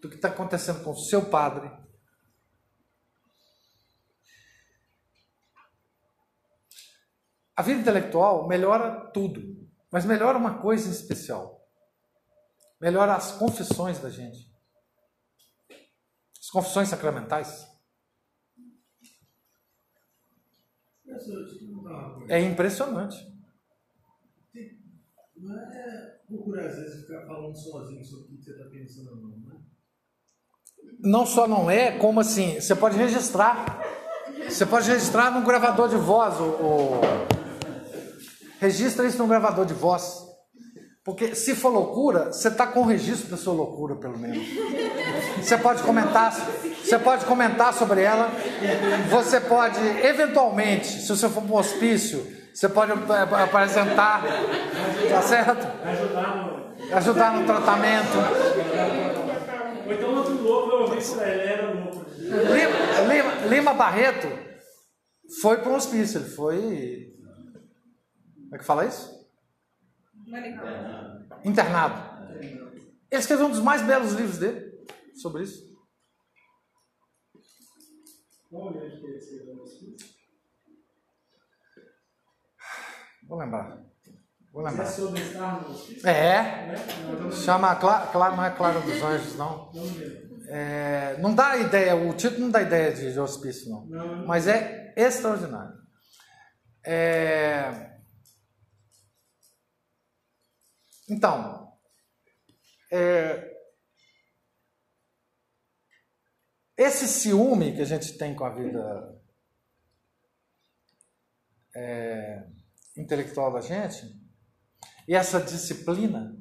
do que está acontecendo com o seu padre. A vida intelectual melhora tudo, mas melhora uma coisa em especial. Melhora as confissões da gente. As confissões sacramentais. É impressionante. Não é procurar às vezes ficar falando sozinho sobre o que você está pensando, não, né? Não só não é, como assim, você pode registrar. Você pode registrar num gravador de voz o, o Registra isso no gravador de voz. Porque se for loucura, você está com o registro da sua loucura, pelo menos. Você pode comentar, você pode comentar sobre ela. Você pode, eventualmente, se você for para um hospício, você pode apresentar, tá certo? Ajudar no. Tratamento. Ou então outro louco, eu ouvi isso daí, ele era louco. Lima Barreto foi para um hospício, ele foi como é que fala isso? Internado. Ele escreveu um dos mais belos livros dele sobre isso. Vou lembrar. Vou lembrar. É. Chama. Claro, não é Clara dos Anjos, não. É, não dá ideia, o título não dá ideia de hospício, não. Mas é extraordinário. É, Então, é, esse ciúme que a gente tem com a vida é, intelectual da gente, e essa disciplina,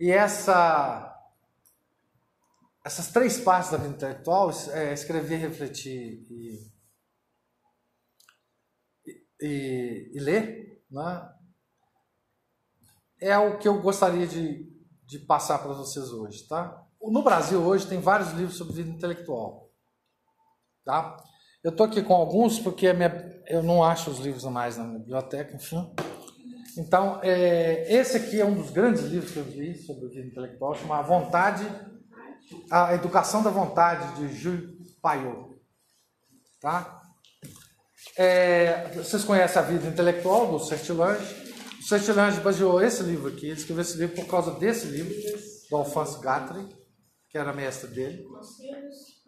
e essa essas três partes da vida intelectual, é, escrever, refletir e, e, e ler, né? É o que eu gostaria de, de passar para vocês hoje, tá? No Brasil hoje tem vários livros sobre vida intelectual, tá? Eu estou aqui com alguns porque minha, eu não acho os livros mais na minha biblioteca, enfim. Então, é, esse aqui é um dos grandes livros que eu li sobre vida intelectual, chama A Vontade, A Educação da Vontade, de Jules Payot, tá? É, vocês conhecem a vida intelectual do Sertilange? Saint-Lange baseou esse livro aqui, ele escreveu esse livro por causa desse livro, do Alphonse Guthrie, que era mestre dele. Conselhos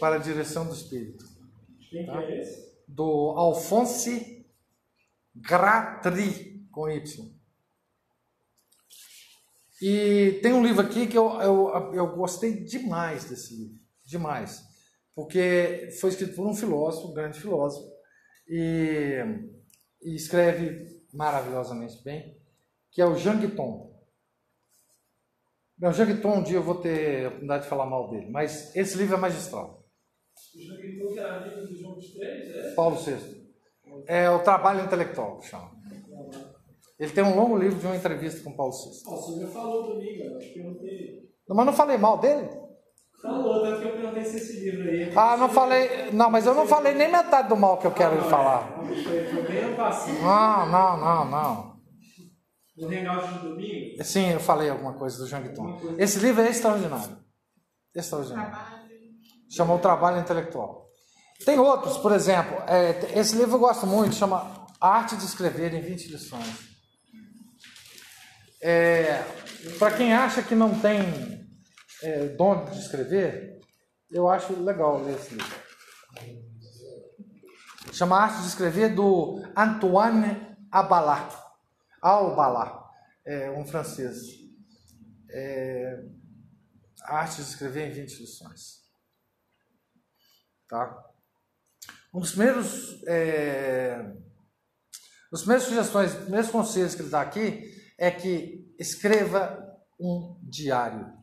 para a direção do Espírito. Quem Tá. que é esse? Do Alphonse Guthrie, com Y. E tem um livro aqui que eu, eu, eu gostei demais desse livro, demais. Porque foi escrito por um filósofo, um grande filósofo, e, e escreve maravilhosamente bem, que é o Jean Guiton. Bem, o Jean Guiton, um dia eu vou ter a oportunidade de falar mal dele, mas esse livro é magistral. O João gritou que era amigo do João Três, é? Paulo VI. É o trabalho intelectual, que chama. Ele tem um longo livro de uma entrevista com Paulo VI. O senhor falou domingo, acho que eu não. Não, Mas não falei mal dele? Falou, tanto que eu perguntei se esse livro aí. Ah, não falei. Não, mas eu não falei nem metade do mal que eu quero lhe falar. Foi, foi bem no passinho. Não, não, não, não. No hangout de domingo, Sim, eu falei alguma coisa do Jean Guiton. Esse livro é extraordinário. Extraordinário. Chama O Trabalho Intelectual. Tem outros, por exemplo, é, esse livro eu gosto muito, chama A Arte de Escrever em 20 Lições. É, Para quem acha que não tem é, dom de escrever, eu acho legal ler esse livro. Chama Arte de Escrever do Antoine Abalat. Al-Balá, é um francês. É, arte de escrever em 20 lições. Tá? Um dos primeiros, é, os primeiras sugestões, os primeiros conselhos que ele dá aqui é que escreva um diário.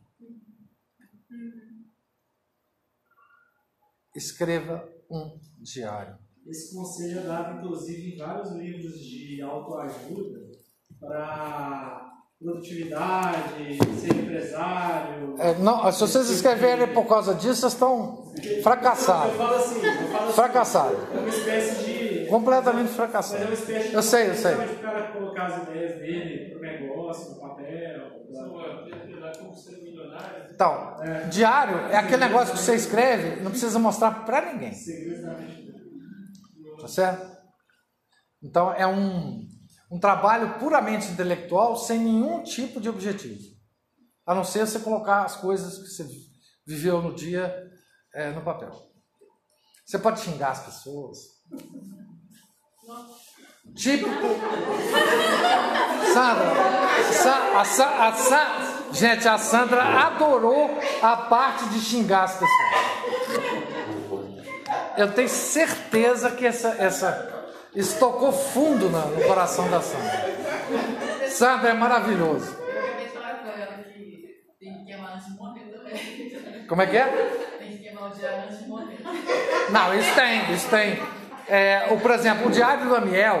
Escreva um diário. Esse conselho é dado, inclusive, em vários livros de autoajuda para produtividade, ser empresário. É, não, se vocês escreverem por causa disso, vocês estão fracassados. Eu falo assim, eu falo assim, Fracassados. é uma espécie de. Completamente Mas é. Eu sei, eu sei. O cara colocar as ideias dele pro negócio, no papel. Então, diário é aquele negócio que você escreve não precisa mostrar para ninguém. Tá certo? Então é um, um trabalho puramente intelectual sem nenhum tipo de objetivo. A não ser você colocar as coisas que você viveu no dia é, no papel. Você pode xingar as pessoas. Típico. Sandra, Sa- a Sa- a Sa- gente, a Sandra adorou a parte de xingar as pessoas. Eu tenho certeza que essa, essa, isso tocou fundo no coração da Sandra. Sandra é maravilhoso. Como é que é? Tem que queimar o diário antes de morrer. Não, isso tem, isso tem. É, o, por exemplo, o Diário do Amiel,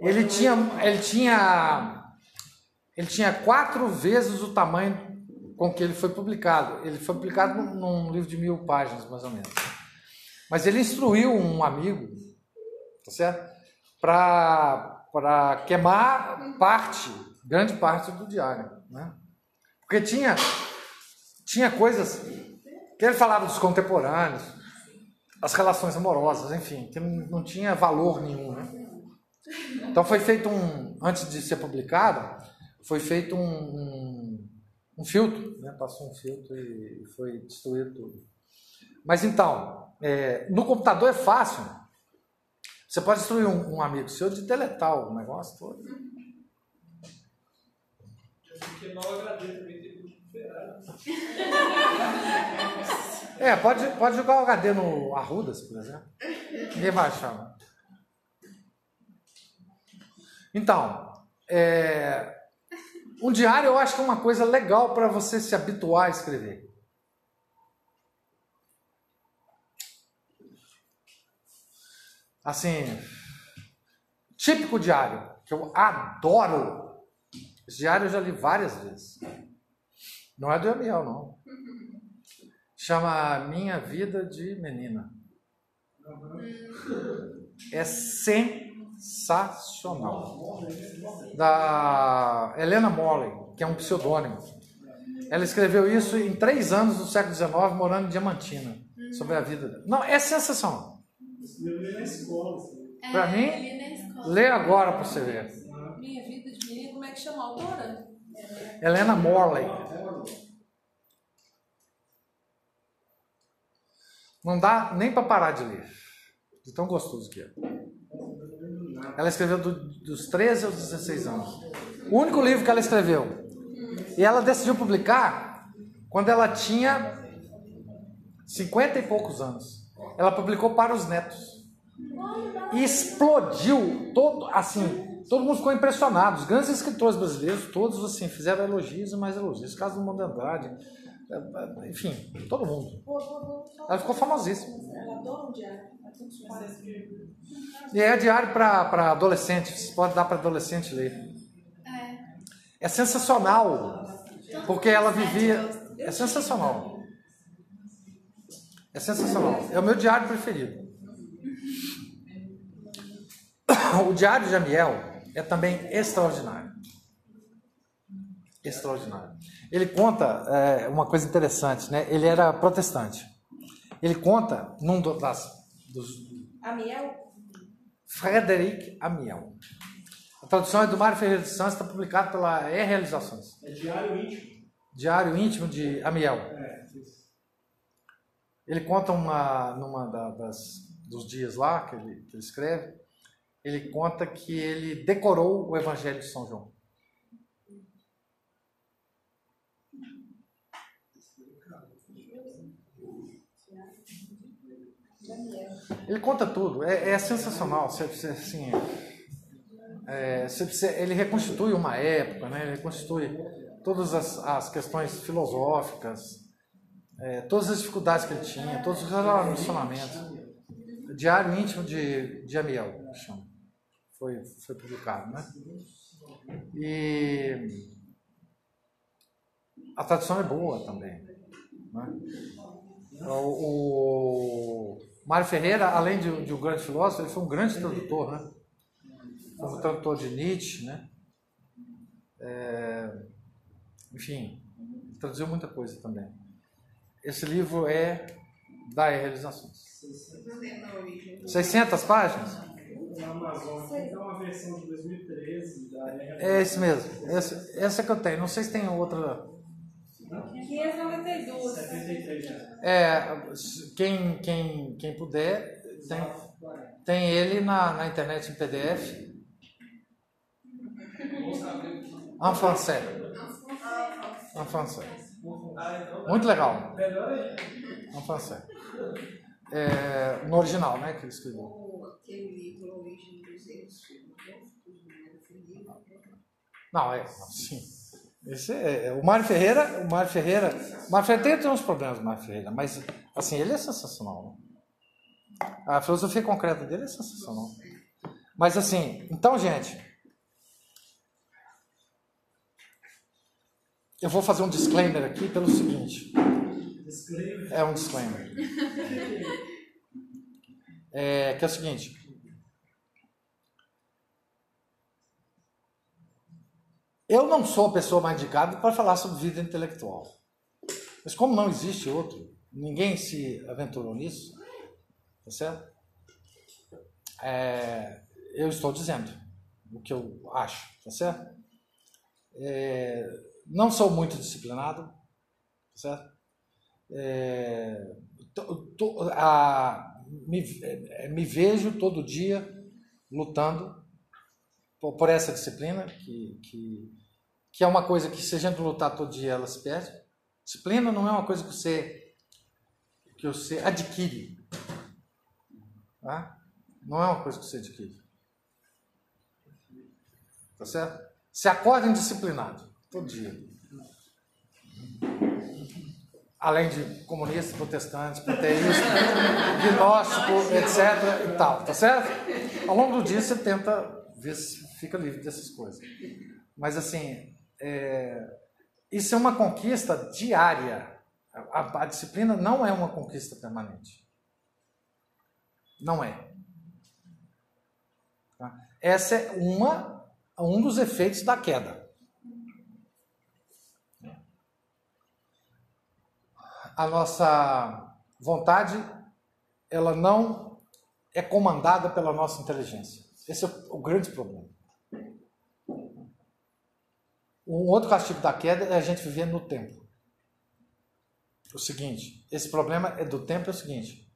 ele tinha, ele tinha, ele tinha quatro vezes o tamanho com que ele foi publicado. Ele foi publicado num, num livro de mil páginas, mais ou menos. Mas ele instruiu um amigo, tá certo? Para queimar parte, grande parte do diário, né? Porque tinha, tinha coisas que ele falava dos contemporâneos, as relações amorosas, enfim, que não, tinha valor nenhum, né? Então foi feito um, antes de ser publicado, foi feito um, um, um filtro, né? Passou um filtro e foi destruído tudo. Mas então, é, no computador é fácil. Você pode destruir um, um amigo seu de deletar o negócio todo. HD também tem muito liberado. É, pode, pode jogar o HD no Arrudas, por exemplo. Ninguém vai achar. Então, é, um diário eu acho que é uma coisa legal para você se habituar a escrever. Assim, típico diário, que eu adoro. Esse diário eu já li várias vezes. Não é do Amiel, não. Chama Minha Vida de Menina. É sensacional. Da Helena Morley, que é um pseudônimo. Ela escreveu isso em três anos do século XIX, morando em Diamantina, sobre a vida. Não, é sensacional. Assim. Pra mim. Lê agora para você ver. Minha vida de menina, como é que chama a autora? Helena Morley. Não dá nem para parar de ler. De tão gostoso que é. Ela escreveu do- dos 13 aos 16 anos. O único livro que ela escreveu. E ela decidiu publicar quando ela tinha 50 e poucos anos. Ela publicou para os netos. E explodiu todo, assim, todo mundo ficou impressionado. Os grandes escritores brasileiros, todos assim, fizeram elogios e mais elogios. Caso do Mundo Andrade, enfim, todo mundo. Ela ficou famosíssima. Ela adora um diário. E é diário para adolescente, você pode dar para adolescente ler. É sensacional, porque ela vivia. É sensacional. É sensacional. É o meu diário preferido. O diário de Amiel é também extraordinário. Extraordinário. Ele conta é, uma coisa interessante, né? Ele era protestante. Ele conta num do- das, dos, A Miel? Frederic Amiel. A tradução é do Mário Ferreira de Santos, está publicado pela E Realizações. É diário íntimo. Diário íntimo de Amiel. É, isso. Ele conta uma, numa da- das, dos dias lá que ele, que ele escreve. ele conta que ele decorou o Evangelho de São João. Ele conta tudo, é, é sensacional. Você, assim, é, ele reconstitui uma época, né? ele reconstitui todas as, as questões filosóficas, é, todas as dificuldades que ele tinha, todos os relacionamentos. Diário íntimo de, de Amiel, chama. Foi, foi publicado, né? E a tradução é boa também. Né? O, o Mário Ferreira, além de, de, um grande filósofo, ele foi um grande tradutor, né? Foi um tradutor de Nietzsche, né? É, enfim, traduziu muita coisa também. Esse livro é da Realizações. 600 páginas? Na Amazon, tem uma versão de 2013 da É esse mesmo. Essa, essa que eu tenho. Não sei se tem outra. 592. 73 já. É, quem, quem, quem puder, tem, tem ele na, na internet em PDF. En français. En français. Muito legal. En français. É, no original, né? Que ele escreveu. Mário Ferreira. Não, é, sim. Esse é, é- o Mário Ferreira, o Mário Ferreira, o Mário Ferreira tem uns problemas, o Mário Ferreira, mas assim, ele é sensacional. né? A filosofia concreta dele é sensacional. Mas assim, então, gente, eu vou fazer um disclaimer aqui pelo seguinte. É um disclaimer. É, que é o seguinte. Eu não sou a pessoa mais indicada para falar sobre vida intelectual. Mas como não existe outro, ninguém se aventurou nisso, tá certo? É, eu estou dizendo o que eu acho, tá certo? É, não sou muito disciplinado, tá certo? É, a- me, é, me vejo todo dia lutando por, por essa disciplina, que, que, que é uma coisa que se a gente lutar todo dia ela se perde. Disciplina não é uma coisa que você, que você adquire. Tá? Não é uma coisa que você adquire. Tá certo? Você acorda indisciplinado, todo dia além de comunista, protestante, panteísta, gnóstico, etc. e tal, tá certo? Ao longo do dia você tenta ver se fica livre dessas coisas. Mas assim, é, isso é uma conquista diária. A, a disciplina não é uma conquista permanente. Não é. Tá? Essa é uma, um dos efeitos da queda. a nossa vontade ela não é comandada pela nossa inteligência. Esse é o grande problema. Um outro castigo da queda é a gente viver no tempo. O seguinte, esse problema é do tempo é o seguinte.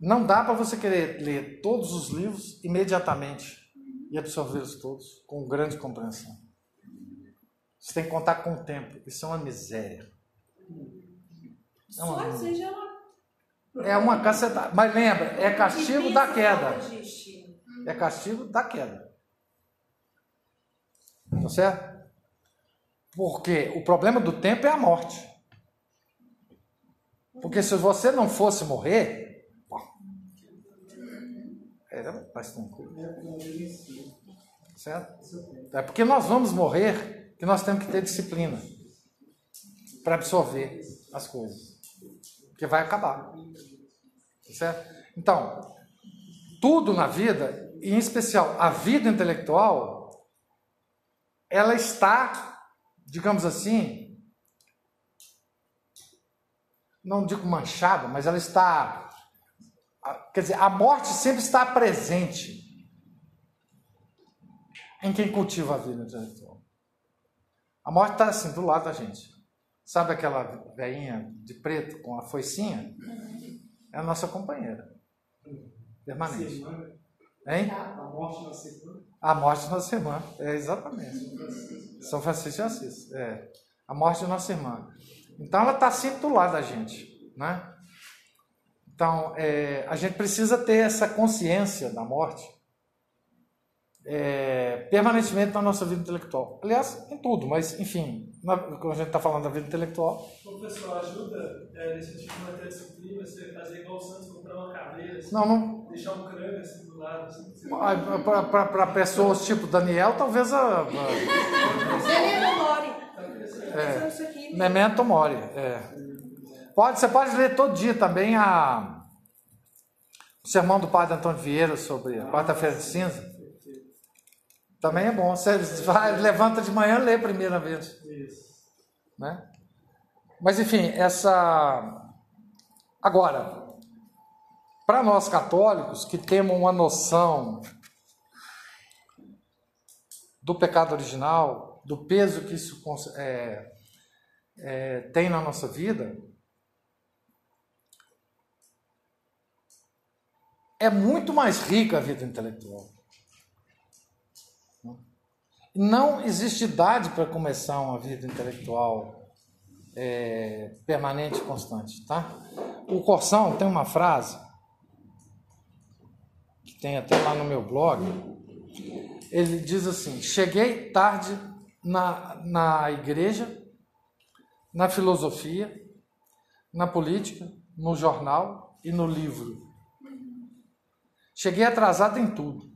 Não dá para você querer ler todos os livros imediatamente e absorvê-los todos com grande compreensão. Você tem que contar com o tempo. Isso é uma miséria. É uma- Só já é uma É uma cacetada. Mas lembra, é castigo da queda. É castigo da queda. Tá certo? Porque o problema do tempo é a morte. Porque se você não fosse morrer, mais tranquilo. Certo? É porque nós vamos morrer que nós temos que ter disciplina para absorver as coisas. Porque vai acabar. Tá certo? Então, tudo na vida, e em especial a vida intelectual, ela está, digamos assim, não digo manchada, mas ela está. Quer dizer, a morte sempre está presente em quem cultiva a vida intelectual. A morte está assim, do lado da gente. Sabe aquela velhinha de preto com a foicinha? É a nossa companheira. Permanente. Hein? A morte na semana. A morte na semana. É, exatamente. São Francisco de Assis. É. A morte de nossa irmã. Então ela está sempre do lado da gente. Né? Então, é, a gente precisa ter essa consciência da morte é, permanentemente na nossa vida intelectual. Aliás, em tudo, mas, enfim, na, quando a gente está falando da vida intelectual. Professor, ajuda é, nesse tipo de disciplina, você fazer igual o Santos, comprar uma cadeira, assim, Não, não. deixar um crânio assim do lado. Assim, você- Para pessoas tipo Daniel, talvez a. a Daniel Mori. É. Memento Mori. É. Pode, você pode ler todo dia também a, o sermão do padre Antônio Vieira sobre a quarta-feira de cinza. Também é bom. Você vai, levanta de manhã e lê a primeira vez. Isso. Né? Mas enfim, essa. Agora, para nós católicos que temos uma noção do pecado original, do peso que isso é, é, tem na nossa vida, é muito mais rica a vida intelectual. Não existe idade para começar uma vida intelectual é, permanente e constante, tá? O Corsão tem uma frase que tem até lá no meu blog. Ele diz assim: cheguei tarde na, na igreja, na filosofia, na política, no jornal e no livro. Cheguei atrasado em tudo.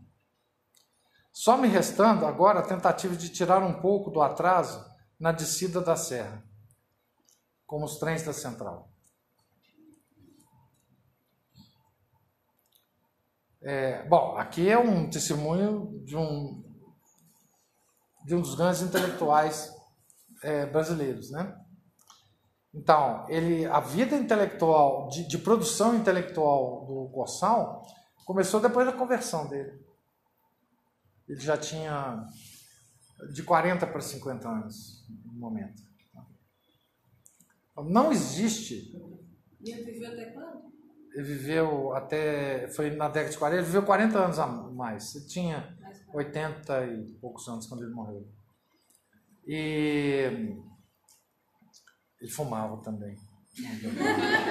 Só me restando agora a tentativa de tirar um pouco do atraso na descida da serra, como os trens da central. É, bom, aqui é um testemunho de um, de um dos grandes intelectuais é, brasileiros, né? Então, ele, a vida intelectual, de, de produção intelectual do Corsão, começou depois da conversão dele. Ele já tinha de 40 para 50 anos no momento. Não existe. E ele viveu até quando? Ele viveu até. Foi na década de 40, ele viveu 40 anos a mais. Ele tinha Mais 80 e poucos anos quando ele morreu. E. Ele fumava também.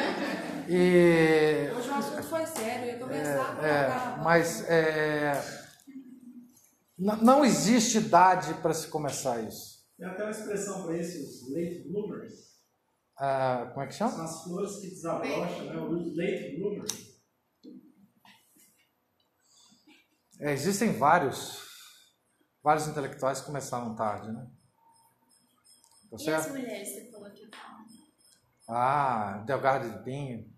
E. Hoje o assunto foi sério, eu ia começar a É, colocar- mas é, não existe idade para se começar isso. Tem até uma expressão para isso, os late bloomers. Ah, como é que chama? São as flores que desabrocham, né? Os late bloomers. É, existem vários, vários intelectuais que começaram tarde, né? Tá E as mulheres, você falou que falam. Ah, Delgado de Pinho,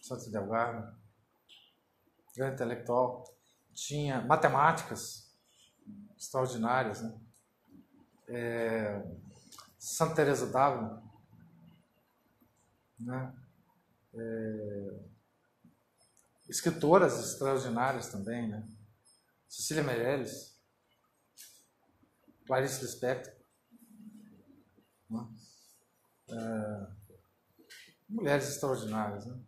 Santos Delgado, grande intelectual. Tinha matemáticas extraordinárias, né? É, Santa Teresa d'Ávila, né? É, escritoras extraordinárias também, né? Cecília Meirelles, Clarice Lispector, né? É, mulheres extraordinárias, né?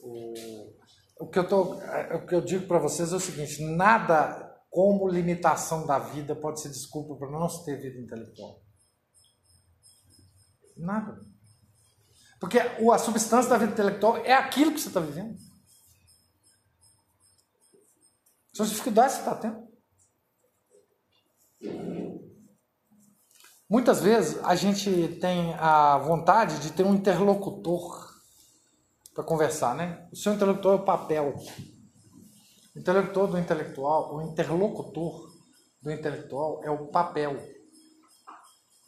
O, o que eu tô, é, o que eu digo para vocês é o seguinte: nada como limitação da vida pode ser desculpa para não se ter vida intelectual. Nada. Porque a substância da vida intelectual é aquilo que você está vivendo. São as dificuldades que você está tendo. Muitas vezes a gente tem a vontade de ter um interlocutor para conversar, né? O seu interlocutor é o papel. O interlocutor do intelectual, o interlocutor do intelectual é o papel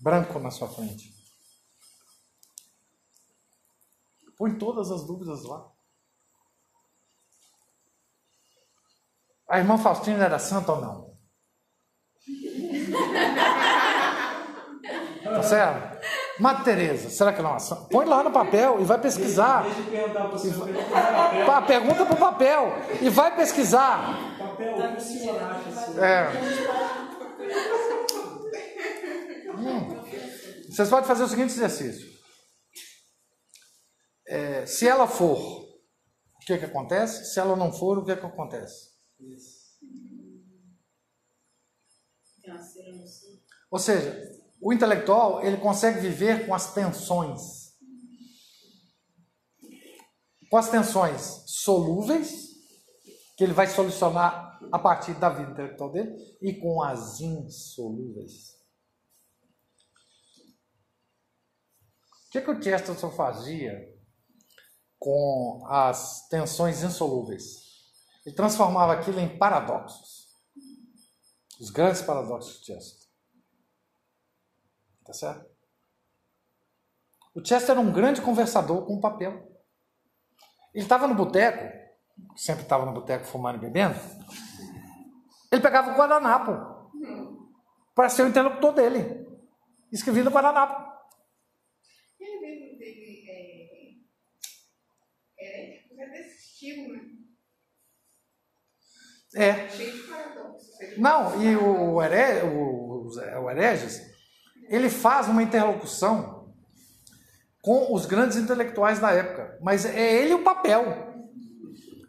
branco na sua frente. Põe todas as dúvidas lá. A irmã Faustina era santa ou não? Tá certo? Madre Teresa, será que ela é uma santa? Põe lá no papel e vai pesquisar. Deixa eu perguntar para o pergunta papel. Pá, Pergunta pro papel e vai pesquisar. Papel, o que o senhor acha? senhor? É. Hum. Vocês podem fazer o seguinte exercício. É, se ela for, o que, que acontece? Se ela não for, o que, que acontece? Isso. Assim. Ou seja, o intelectual ele consegue viver com as tensões. Com as tensões solúveis, que ele vai solucionar a partir da vida intelectual dele, e com as insolúveis. O que, que o Chesterton fazia com as tensões insolúveis? Ele transformava aquilo em paradoxos. Os grandes paradoxos de Chesterton. Tá certo? O Chester era um grande conversador com papel. Ele estava no boteco, sempre estava no boteco fumando e bebendo. Ele pegava o guardanapo para ser o interlocutor dele. Escrevia no guardanapo. Ele mesmo teve. É, é, é desse estilo, né? É. Cheio de paradoxos. Não, e o, Here, o, o Hereges, ele faz uma interlocução com os grandes intelectuais da época, mas é ele o papel.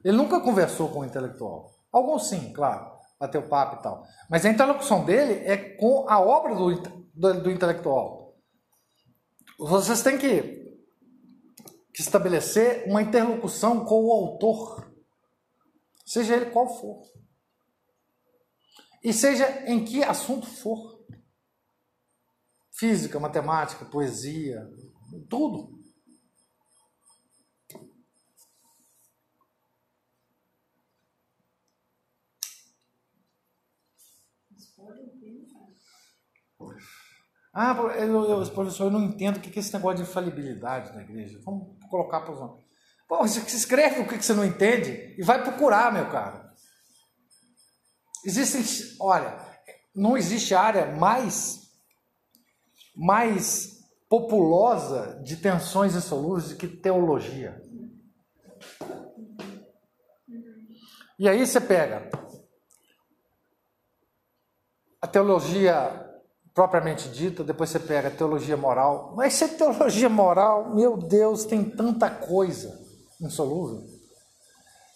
Ele nunca conversou com o intelectual. Alguns sim, claro, bateu papo e tal. Mas a interlocução dele é com a obra do, do, do intelectual. Vocês têm que, que estabelecer uma interlocução com o autor, seja ele qual for. E seja em que assunto for. Física, matemática, poesia, tudo. Ah, eu, eu, professor, eu não entendo o que é esse negócio de infalibilidade na igreja. Vamos colocar para os Pô, você escreve o que você não entende e vai procurar, meu cara. Existem, olha, não existe área mais mais populosa de tensões insolúveis do que teologia. E aí você pega a teologia propriamente dita, depois você pega a teologia moral. Mas se é teologia moral, meu Deus, tem tanta coisa insolúvel.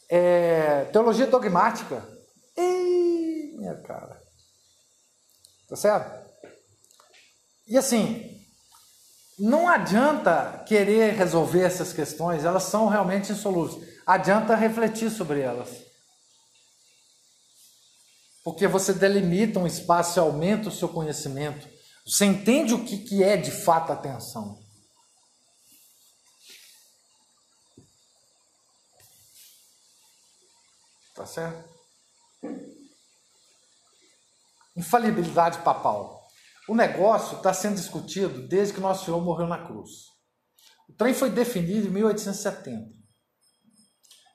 É, teologia dogmática. Ih, minha cara. Tá certo? E assim, não adianta querer resolver essas questões, elas são realmente insolúveis. Adianta refletir sobre elas. Porque você delimita um espaço e aumenta o seu conhecimento. Você entende o que, que é de fato atenção. Tá certo? Infalibilidade papal. O negócio está sendo discutido desde que Nosso Senhor morreu na cruz. O trem foi definido em 1870.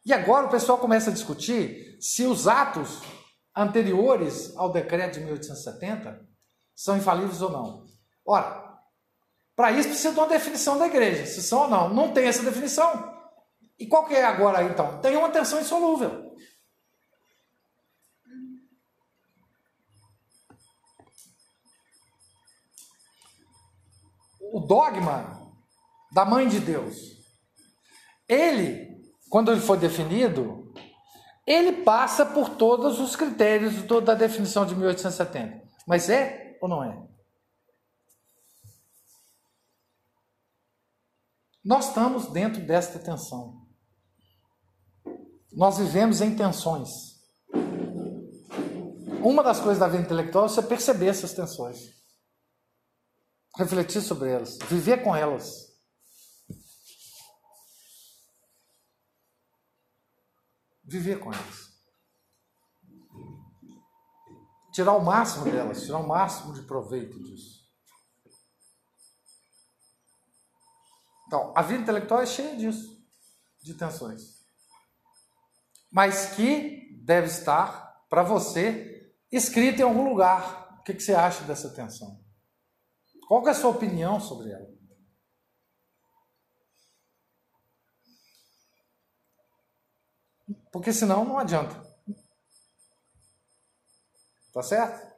E agora o pessoal começa a discutir se os atos anteriores ao decreto de 1870 são infalíveis ou não. Ora, para isso precisa de uma definição da igreja, se são ou não. Não tem essa definição. E qual que é agora então? Tem uma tensão insolúvel. O dogma da mãe de Deus, ele, quando ele foi definido, ele passa por todos os critérios da definição de 1870. Mas é ou não é? Nós estamos dentro desta tensão. Nós vivemos em tensões. Uma das coisas da vida intelectual é você perceber essas tensões. Refletir sobre elas, viver com elas. Viver com elas. Tirar o máximo delas, tirar o máximo de proveito disso. Então, a vida intelectual é cheia disso, de tensões. Mas que deve estar para você escrita em algum lugar. O que, que você acha dessa tensão? Qual é a sua opinião sobre ela? Porque senão não adianta. Tá certo?